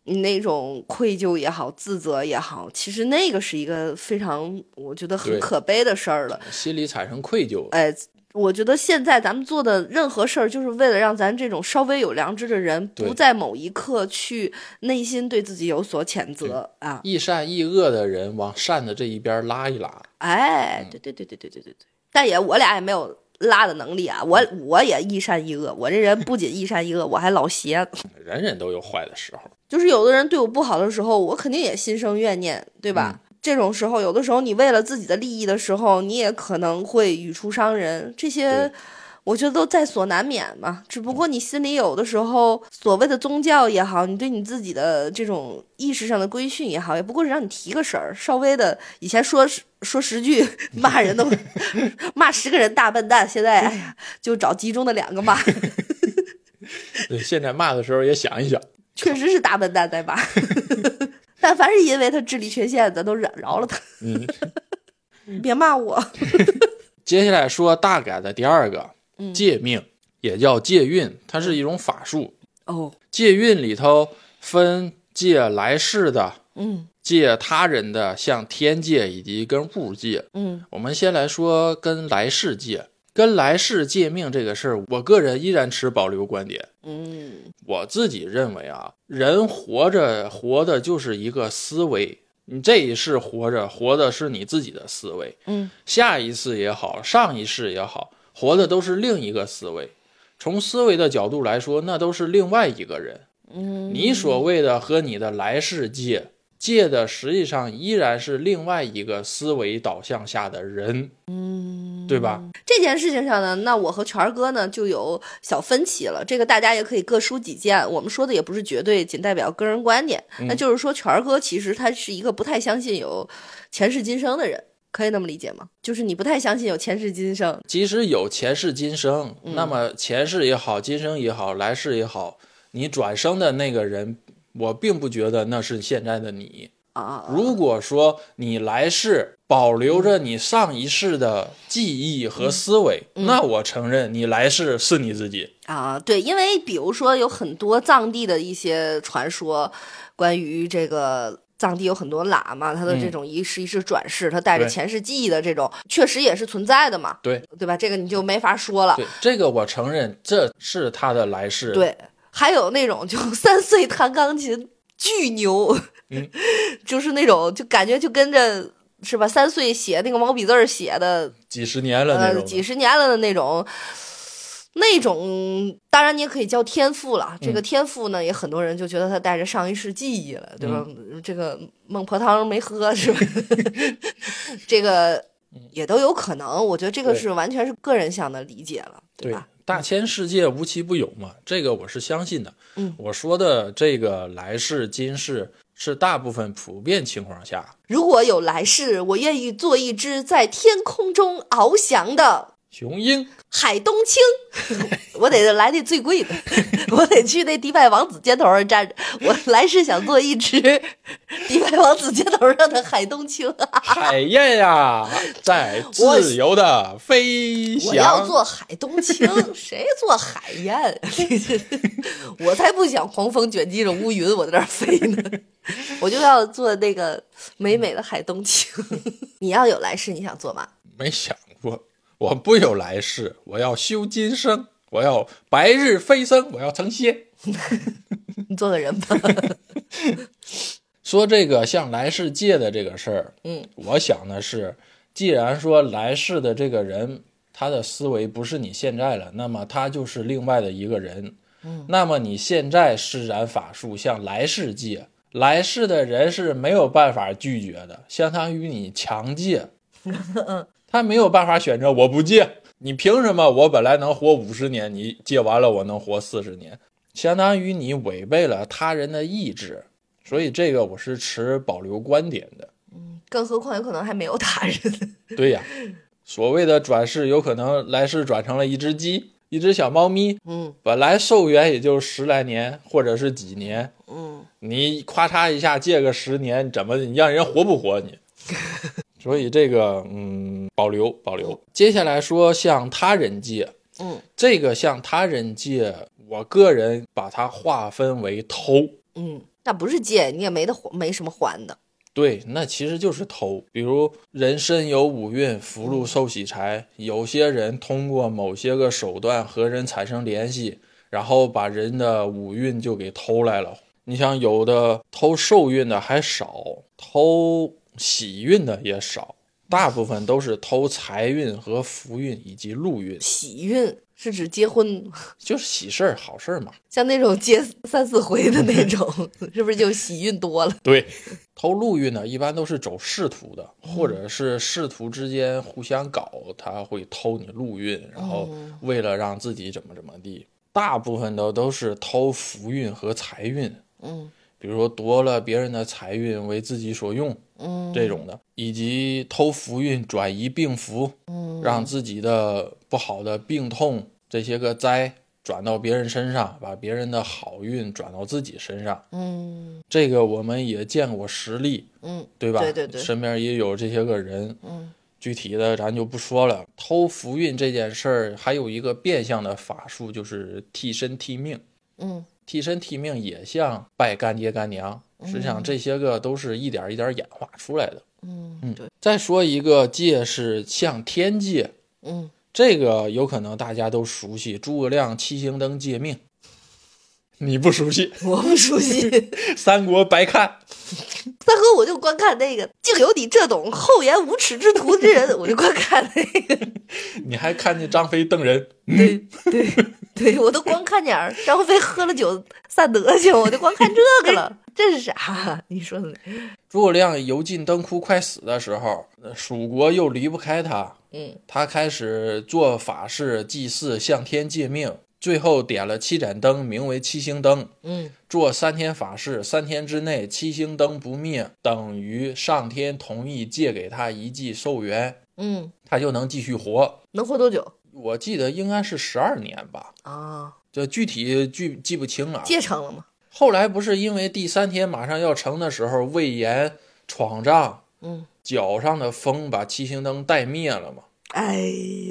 你那种愧疚也好，自责也好，其实那个是一个非常我觉得很可悲的事儿了。心里产生愧疚。哎，我觉得现在咱们做的任何事儿，就是为了让咱这种稍微有良知的人，不在某一刻去内心对自己有所谴责啊。易善易恶的人往善的这一边拉一拉，哎，对对对对对对对对，但也我俩也没有拉的能力啊，我我也易善易恶，我这人不仅易善易恶，我还老邪。人人都有坏的时候。就是有的人对我不好的时候，我肯定也心生怨念，对吧？这种时候，有的时候你为了自己的利益的时候，你也可能会语出伤人，这些我觉得都在所难免嘛。只不过你心里有的时候所谓的宗教也好，你对你自己的这种意识上的规训也好，也不过是让你提个神儿，稍微的以前说说十句骂人都 骂十个人大笨蛋，现在哎呀就找集中的两个骂，对，现在骂的时候也想一想，确实是大笨蛋在骂。但凡是因为他智力缺陷，咱都忍饶了他。嗯。别骂我。接下来说大改的第二个嗯借命，也叫借运，它是一种法术。哦，借运里头分借来世的、嗯借他人的，像天借以及跟物借。嗯我们先来说跟来世借，跟来世借命这个事儿，我个人依然持保留观点。嗯我自己认为啊，人活着活的就是一个思维，你这一世活着活的是你自己的思维，嗯下一世也好，上一世也好，活的都是另一个思维。从思维的角度来说，那都是另外一个人。嗯，你所谓的和你的来世借借的，实际上依然是另外一个思维导向下的人，嗯，对吧？这件事情上呢，那我和权儿哥呢就有小分歧了。这个大家也可以各抒己见，我们说的也不是绝对，仅代表个人观点。那就是说，权儿哥其实他是一个不太相信有前世今生的人，可以那么理解吗？就是你不太相信有前世今生。即使有前世今生，那么前世也好，今生也好，来世也好，你转生的那个人，我并不觉得那是现在的你。啊，如果说你来世保留着你上一世的记忆和思维，那我承认你来世是你自己。啊，对，因为比如说有很多藏地的一些传说，关于这个藏地有很多喇嘛，他的这种一世一世转世，他带着前世记忆的这种，确实也是存在的嘛，对对吧？这个你就没法说了。对，这个我承认，这是他的来世。，对，还有那种就 三岁弹钢琴巨牛，嗯 就是那种就感觉就跟着是吧？三岁写那个毛笔字儿写的，几十年了那呃。几十年了的那种。那种当然你也可以叫天赋了，这个嗯天赋呢，也很多人就觉得他带着上一世记忆了，对吧？这个孟婆汤没喝是吧？这个也都有可能，我觉得这个是完全是个人向的理解了，对吧？，大千世界无奇不有嘛，这个我是相信的。嗯，我说的这个来世今世是大部分普遍情况下，如果有来世，我愿意做一只在天空中翱翔的雄鹰海东青。我得来那最贵的，我得去那迪拜王子街头上站着。我来世想做一只 迪拜王子街头上的海东青。海燕呀，在自由的飞翔我要。做海东青，谁做海燕？我才不想狂风卷积着乌云，我在那儿飞呢。我就要做那个美美的海东青。你要有来世，你想做吗？没想过，我不有来世，我要修今生，我要白日飞升，我要成仙。你做个人吧。说这个向来世借的这个事儿，嗯，我想的是，既然说来世的这个人他的思维不是你现在了，那么他就是另外的一个人。嗯，那么你现在施展法术向来世借，来世的人是没有办法拒绝的，相当于你强借，他没有办法选择我不借。你凭什么？我本来能活五十年，你借完了我能活四十年，相当于你违背了他人的意志。所以这个我是持保留观点的。更何况有可能还没有他人。对呀，所谓的转世，有可能来世转成了一只鸡，一只小猫咪。嗯本来寿元也就十来年，或者是几年，嗯，你咔嚓一下借个十年，怎么你让人活不活你？所以这个嗯，保留保留。接下来说向他人借，嗯这个向他人借，我个人把它划分为偷。嗯，那不是借，你也没得，没什么还的。对，那其实就是偷。比如人身有五蕴，福禄寿喜财。有些人通过某些个手段和人产生联系，然后把人的五蕴就给偷来了。你像有的偷寿运的还少，偷喜运的也少，大部分都是偷财运和福运以及禄运，喜运是指结婚，就是喜事儿、好事儿嘛。像那种结三四回的那种，是不是就喜运多了？对，偷禄运呢，一般都是走仕途的，或者是仕途之间互相搞，他会偷你禄运，然后为了让自己怎么怎么地。大部分的都是偷福运和财运，嗯比如说夺了别人的财运为自己所用嗯这种的，以及偷福运转移病符，嗯让自己的不好的病痛这些个灾转到别人身上，把别人的好运转到自己身上。嗯这个我们也见过实例，嗯对吧？对对对身边也有这些个人，嗯具体的咱就不说了。偷福运这件事儿，还有一个变相的法术，就是替身替命。嗯替身替命也像拜干爹干娘，实际上这些个都是一点一点演化出来的。嗯嗯对，再说一个界是向天借，嗯这个有可能大家都熟悉，诸葛亮七星灯借命。你不熟悉，我不熟悉。三国白看。三哥，我就光看那个，竟有你这种厚颜无耻之徒之人，我就光看那个。你还看见张飞瞪人？对对对，我都光看点儿张飞喝了酒散德行，我就光看这个了。这是啥？你说的？诸葛亮油尽灯枯快死的时候，呃蜀国又离不开他，嗯他开始做法事、祭祀，向天借命，最后点了七盏灯，名为七星灯。嗯做三天法事，三天之内七星灯不灭，等于上天同意借给他一记寿元，嗯，他就能继续活。能活多久我记得应该是十二年吧，啊？就具体记记不清了。借成了吗？后来不是因为第三天马上要成的时候，魏延闯帐，嗯脚上的风把七星灯带灭了吗。哎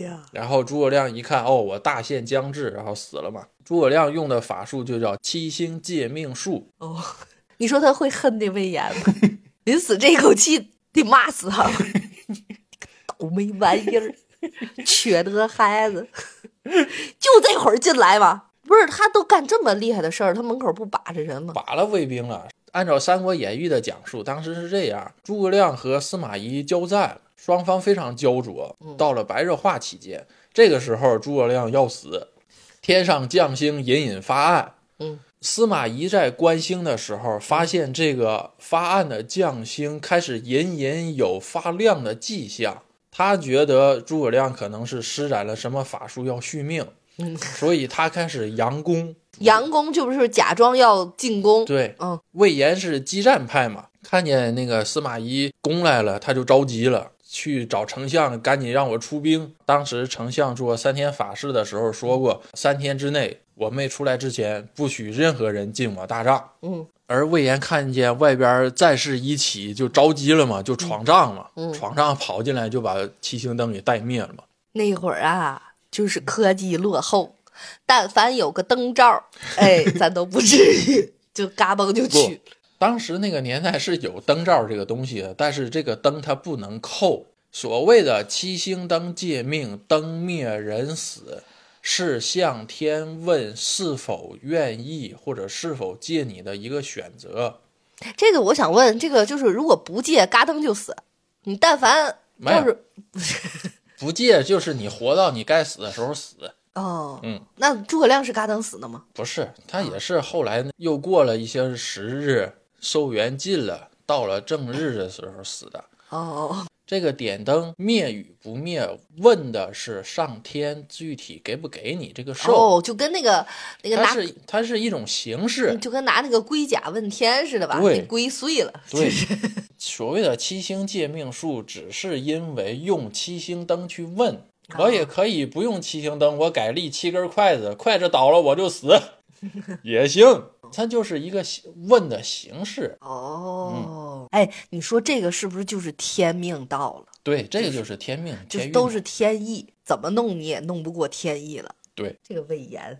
呀，然后诸葛亮一看，哦，我大限将至，然后死了嘛。诸葛亮用的法术就叫七星借命术。哦，你说他会恨那魏延吗？临死这口气得骂死他！倒霉玩意儿，缺德孩子！就这会儿进来吧。不是他都干这么厉害的事儿，他门口不把着人吗？把了卫兵了。按照《三国演义》的讲述，当时是这样：诸葛亮和司马懿交战，双方非常焦灼。到了白热化期间，这个时候诸葛亮要死，天上将星隐隐发暗。嗯，司马懿在观星的时候，发现这个发暗的将星开始隐隐有发亮的迹象，他觉得诸葛亮可能是施展了什么法术要续命。嗯，所以他开始佯攻，佯攻就是假装要进攻。对，嗯，魏延是激战派嘛，看见那个司马懿攻来了，他就着急了，去找丞相，赶紧让我出兵。当时丞相做三天法事的时候说过，三天之内我没出来之前，不许任何人进我大帐。嗯，而魏延看见外边战事一起，就着急了嘛，就闯帐嘛，嗯闯帐跑进来就把七星灯给带灭了嘛。那会儿啊，就是科技落后，但凡有个灯罩，哎，咱都不至于就嘎嘣就去了。当时那个年代是有灯罩这个东西的，但是这个灯它不能扣。所谓的七星灯借命，灯灭人死，是向天问是否愿意或者是否借你的一个选择。这个我想问，这个就是如果不借，嘎噔就死。你但凡没有就是不借就是你活到你该死的时候死，哦，嗯，那诸葛亮是嘎噔死的吗？不是他也是后来又过了一些时日，寿元尽了，到了正日的时候死的。哦，这个点灯灭与不灭，问的是上天具体给不给你这个寿，哦，就跟那个那个是它是一种形式。就跟拿那个龟甲问天似的吧？对。龟碎了，对，所谓的七星借命术，只是因为用七星灯去问，我也可以不用七星灯，我改立七根筷子，筷子倒了我就死，也行。它就是一个问的形式。哦，哎，你说这个是不是就是天命到了？对，这个就是天命，都是天意，怎么弄你也弄不过天意了。对。这个魏延，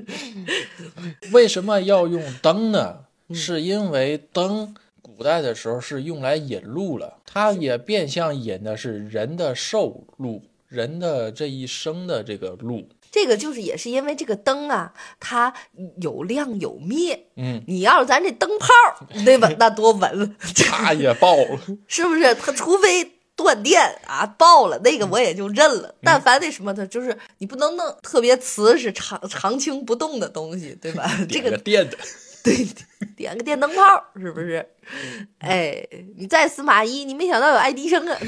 为什么要用灯呢？嗯是因为灯古代的时候是用来引路了，它也变相引的是人的寿路，人的这一生的这个路。这个就是也是因为这个灯啊，它有亮有灭。嗯，你要是咱这灯泡儿，对吧？那多稳，它也爆了。是不是？它除非断电啊爆了，那个我也就认了。但凡那什么，它就是你不能弄特别瓷实、长长青不动的东西，对吧？这点个电的，对，点个电灯泡，是不是？哎，你再司马懿，你没想到有爱迪生啊！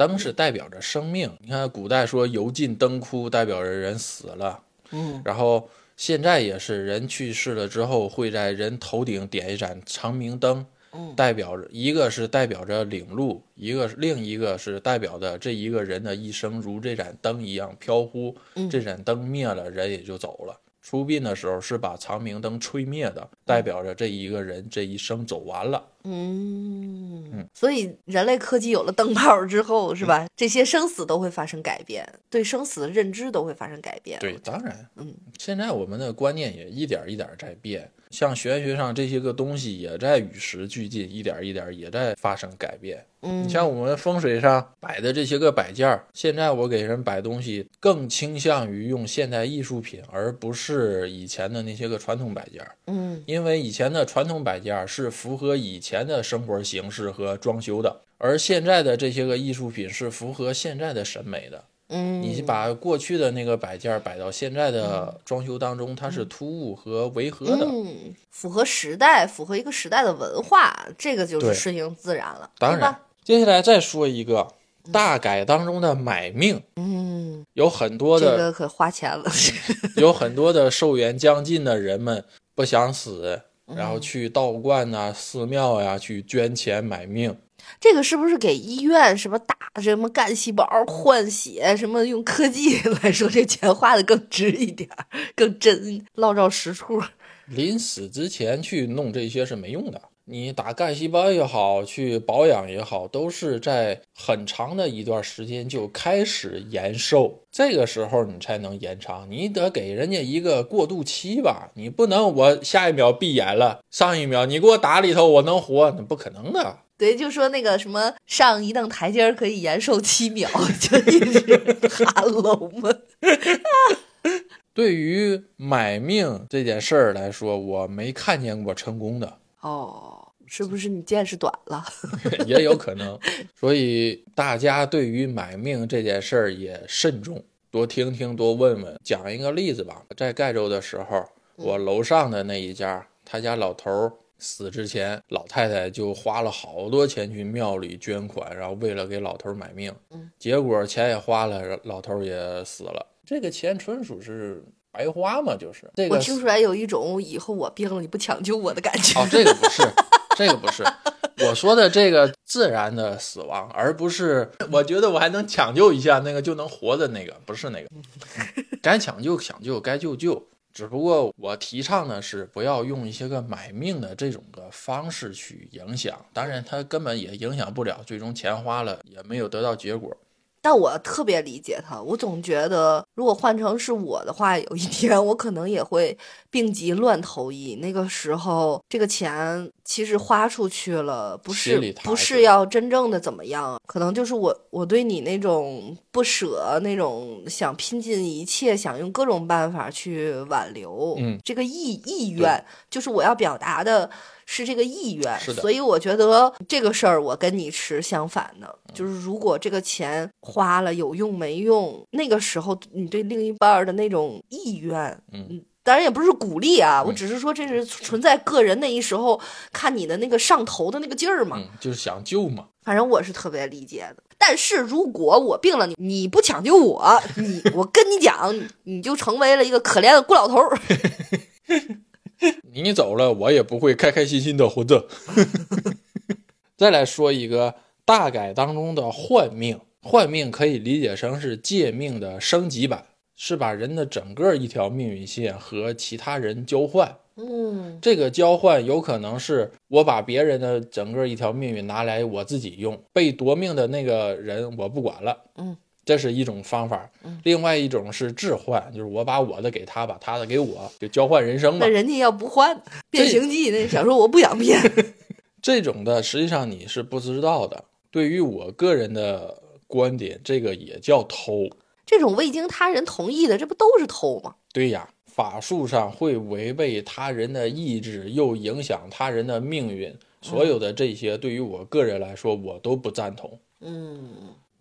灯是代表着生命。你看古代说油尽灯枯，代表着人死了。嗯，然后现在也是人去世了之后，会在人头顶点一盏长明灯，嗯代表着一个是代表着领路，一个另一个是代表着这一个人的一生如这盏灯一样飘忽。嗯这盏灯灭了，人也就走了。出殡的时候是把长明灯吹灭的，代表着这一个人这一生走完了。嗯，所以人类科技有了灯泡之后，是吧？这些生死都会发生改变，对生死的认知都会发生改变。对，当然，嗯，现在我们的观念也一点一点在变，像玄学上这些个东西也在与时俱进，一点一点也在发生改变。嗯，你像我们风水上摆的这些个摆件儿，现在我给人摆东西更倾向于用现代艺术品，而不是以前的那些个传统摆件儿。嗯因为以前的传统摆件儿是符合以前的生活形式和装修的，而现在的这些个艺术品是符合现在的审美的。嗯，你把过去的那个摆件摆到现在的装修当中，它是突兀和违和的。嗯，符合时代，符合一个时代的文化，这个就是顺应自然了，当然？，接下来再说一个大改当中的买命，嗯，有很多的这个可花钱了。有很多的寿元将近的人们不想死，然后嗯去道观呐、寺庙呀、去捐钱买命。这个是不是给医院什么打什么干细胞换血什么用科技来说，这钱花的更值一点儿，更真，落着实处？临死之前去弄这些是没用的，你打干细胞也好，去保养也好，都是在很长的一段时间就开始延寿，这个时候你才能延长。你得给人家一个过渡期吧，你不能我下一秒闭眼了，上一秒你给我打里头我能活，那不可能的。对，就说那个什么上一蹬台阶儿可以延寿七秒，就一直哈喽嘛。对于买命这件事儿来说，我没看见过成功的。哦，是不是你见识短了？也有可能，所以大家对于买命这件事儿也慎重，多听听，多问问。讲一个例子吧，在盖州的时候，我楼上的那一家，他家老头儿死之前，老太太就花了好多钱去庙里捐款，然后为了给老头儿买命，嗯结果钱也花了，老头儿也死了，这个钱纯属是白花嘛，就是这个我听出来有一种以后我病了你不抢救我的感觉。哦，这个不是，这个不是，我说的这个自然的死亡，而不是我觉得我还能抢救一下那个就能活的那个，不是那个，该抢救抢救，该救救。只不过我提倡的是不要用一些个买命的这种个方式去影响，当然他根本也影响不了，最终钱花了也没有得到结果。但我特别理解他，我总觉得如果换成是我的话，有一天我可能也会病急乱投医。那个时候，这个钱其实花出去了，不是不是要真正的怎么样，可能就是我我对你那种不舍，那种想拼尽一切，想用各种办法去挽留，嗯这个意意愿，就是我要表达的。是这个意愿，是的所以我觉得这个事儿我跟你持相反的，就是如果这个钱花了有用没用，那个时候你对另一半儿的那种意愿，嗯，当然也不是鼓励啊，我嗯只是说这是存在个人那一时候看你的那个上头的那个劲儿嘛。嗯，就是想救嘛。反正我是特别理解的。但是如果我病了，你你不抢救我，你我跟你讲，你就成为了一个可怜的孤老头儿。你走了，我也不会开开心心的活着。再来说一个大改当中的换命，换命可以理解成是借命的升级版，是把人的整个一条命运线和其他人交换。嗯这个交换有可能是我把别人的整个一条命运拿来我自己用，被夺命的那个人我不管了。嗯，这是一种方法。嗯另外一种是置换，就是我把我的给他，把他的给我，就交换人生嘛那。人家要不换《变形计》那小说，我不想变。这种的实际上你是不知道的。对于我个人的观点，这个也叫偷。这种未经他人同意的，这不都是偷吗？对呀，法术上会违背他人的意志，又影响他人的命运，所有的这些对于我个人来说，我都不赞同。嗯，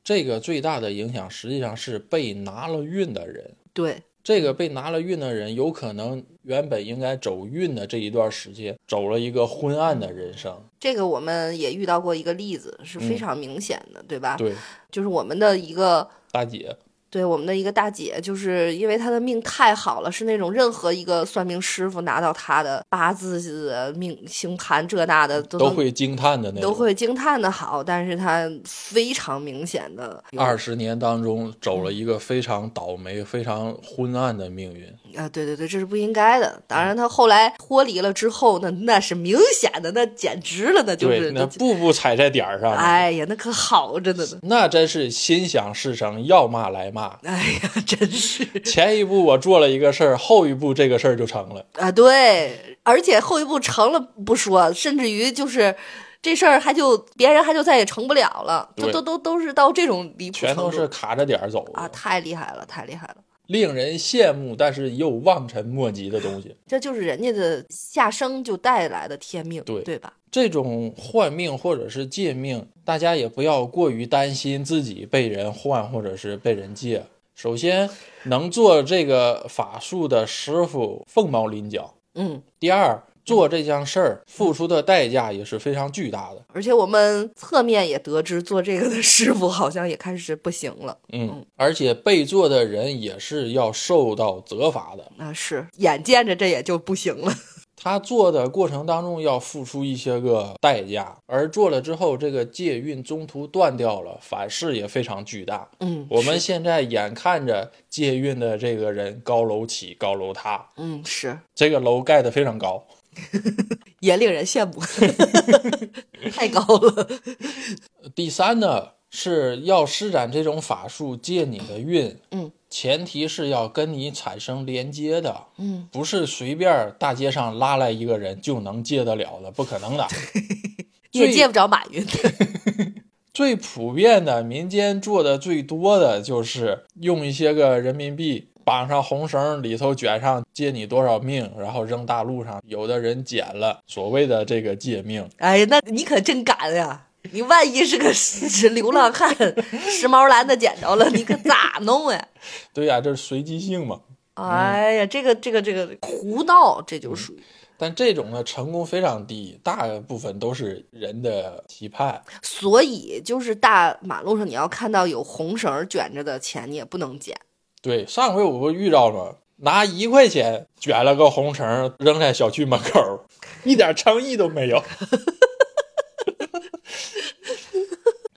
这个最大的影响实际上是被拿了运的人。对，这个被拿了运的人，有可能原本应该走运的这一段时间，走了一个昏暗的人生。这个我们也遇到过一个例子，是非常明显的，对吧？对，就是我们的一个。大姐，对我们的一个大姐，就是因为她的命太好了，是那种任何一个算命师傅拿到她的八字、呃命星盘这那的都都会惊叹的那种。都会惊叹的好，但是她非常明显的二十年当中走了一个非常倒霉、非常昏暗的命运。啊，对对对，这是不应该的。当然，他后来脱离了之后，那那是明显的，那简直了，那就是对，那步步踩在点儿上。哎呀，那可好着呢呢。那真是心想事成，要骂来骂。哎呀，真是 前一步我做了一个事儿，后一步这个事儿就成了。啊，对，而且后一步成了不说，甚至于就是这事儿还就别人还就再也成不了了，都都都都是到这种离谱全都是卡着点儿走啊，太厉害了，太厉害了。令人羡慕，但是又望尘莫及的东西。这就是人家的下生就带来的天命，对对吧？这种换命或者是借命，大家也不要过于担心自己被人换或者是被人借。首先，能做这个法术的师傅凤毛麟角；嗯，第二，做这件事儿付出的代价也是非常巨大的。而且我们侧面也得知，做这个的师傅好像也开始不行了。嗯，而且被做的人也是要受到责罚的。那，是眼见着这也就不行了。他做的过程当中要付出一些个代价，而做了之后，这个借运中途断掉了，反噬也非常巨大。嗯，我们现在眼看着借运的这个人高楼起高楼塌，嗯是这个楼盖得非常高。也令人羡慕，太高了。第三呢，是要施展这种法术借你的运，嗯，前提是要跟你产生连接的，嗯，不是随便大街上拉来一个人就能借得了的，不可能的。也借不着马云。最普遍的民间做的最多的就是用一些个人民币绑上红绳，里头卷上借你多少命，然后扔大路上。有的人捡了，所谓的这个借命。哎呀，那你可真敢呀！你万一是个 是流浪汉，时髦蓝的捡着了，你可咋弄呀？对呀，这是随机性嘛。哎呀，这个这个这个胡闹，这就属于。但这种呢，成功非常低，大部分都是人的期盼。所以就是大马路上你要看到有红绳卷着的钱，你也不能捡。对，上回我不遇到吗，拿一块钱卷了个红绳扔在小区门口，一点诚意都没有。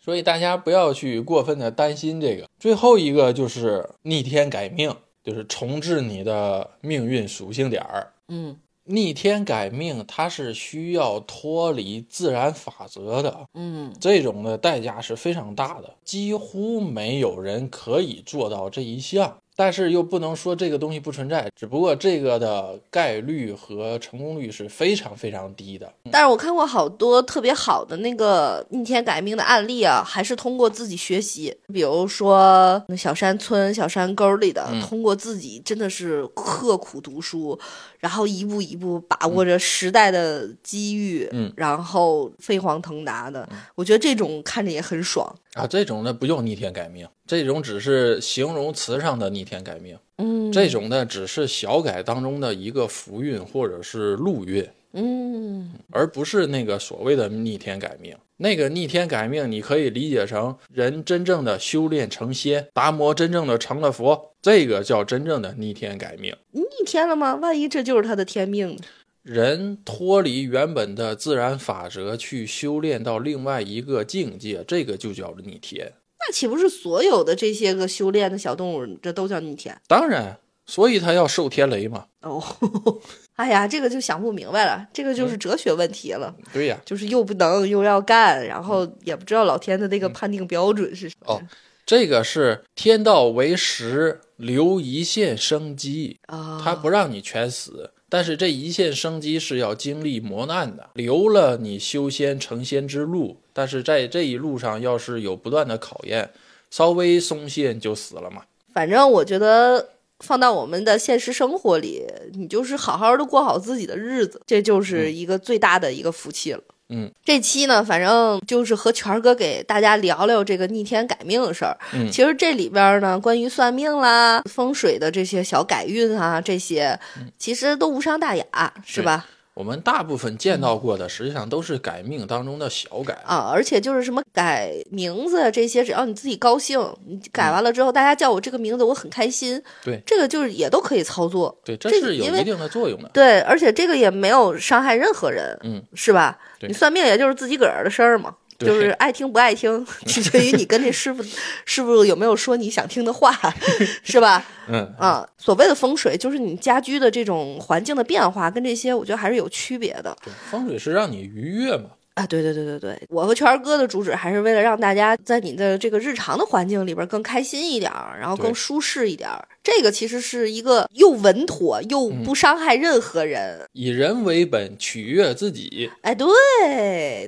所以大家不要去过分的担心这个。最后一个就是逆天改命，就是重置你的命运属性点儿。嗯逆天改命，它是需要脱离自然法则的，嗯这种的代价是非常大的，几乎没有人可以做到这一项。但是又不能说这个东西不存在，只不过这个的概率和成功率是非常非常低的。但是我看过好多特别好的那个逆天改命的案例啊，还是通过自己学习，比如说小山村、小山沟里的，嗯。通过自己真的是刻苦读书，然后一步一步把握着时代的机遇，嗯。然后飞黄腾达的，我觉得这种看着也很爽。啊，这种呢不用逆天改命，这种只是形容词上的逆天改命，嗯，这种呢只是小改当中的一个福运或者是禄运。嗯而不是那个所谓的逆天改命。那个逆天改命，你可以理解成人真正的修炼成仙，达摩真正的成了佛，这个叫真正的逆天改命。逆天了吗？万一这就是他的天命呢？人脱离原本的自然法则去修炼到另外一个境界，这个就叫逆天。那岂不是所有的这些个修炼的小动物，这都叫逆天？当然，所以他要受天雷嘛。哦，哎呀，这个就想不明白了，这个就是哲学问题了，对呀，就是又不能又要干，然后也不知道老天的那个判定标准是什么。哦这个是天道为时，留一线生机。啊，他不让你全死，但是这一线生机是要经历磨难的，留了你修仙成仙之路。但是在这一路上，要是有不断的考验，稍微松懈你就死了嘛。反正我觉得放到我们的现实生活里，你就是好好的过好自己的日子，这就是一个最大的一个福气了。嗯，这期呢，反正就是和权哥给大家聊聊这个逆天改命的事儿。嗯其实这里边呢，关于算命啦、风水的这些小改运啊，这些其实都无伤大雅，是吧？我们大部分见到过的，实际上都是改命当中的小改。啊，而且就是什么改名字啊这些，只要你自己高兴，你改完了之后，大家叫我这个名字，我很开心。对这个就是也都可以操作。对，这是有一定的作用的。对，而且这个也没有伤害任何人，嗯，是吧？对你算命也就是自己个儿的事儿嘛，对就是爱听不爱听，取决于你跟这师傅师傅有没有说你想听的话，是吧？嗯，啊，所谓的风水就是你家居的这种环境的变化，跟这些我觉得还是有区别的。对，风水是让你愉悦嘛。啊，对对对对对，我和全儿哥的主旨还是为了让大家在你的这个日常的环境里边更开心一点儿，然后更舒适一点儿。这个其实是一个又稳妥又嗯不伤害任何人。以人为本，取悦自己。哎，对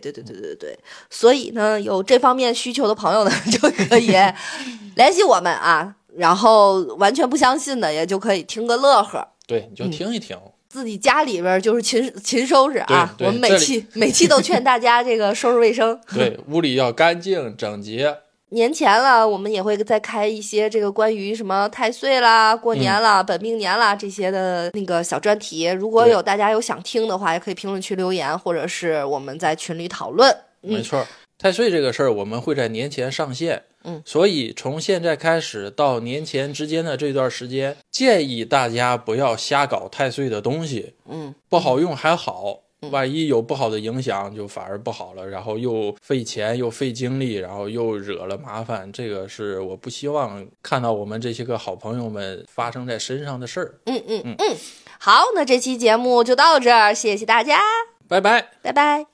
对对对对对，所以呢，有这方面需求的朋友呢，就可以 联系我们啊。然后完全不相信的，也就可以听个乐呵。对，你就嗯听一听。自己家里边就是勤勤收拾啊，我们每期每期都劝大家这个收拾卫生。对，屋里要干净整洁。年前了，我们也会再开一些这个关于什么太岁啦、过年啦、本命年啦这些的那个小专题。如果有大家有想听的话，也可以评论区留言，或者是我们在群里讨论。嗯，没错儿，太岁这个事儿我们会在年前上线。嗯，所以从现在开始到年前之间的这段时间，建议大家不要瞎搞太岁的东西，嗯。不好用还好，万一有不好的影响，就反而不好了，然后又费钱又费精力，然后又惹了麻烦，这个是我不希望看到我们这些个好朋友们发生在身上的事儿。嗯嗯。嗯，好，那这期节目就到这儿，谢谢大家，拜拜。拜拜。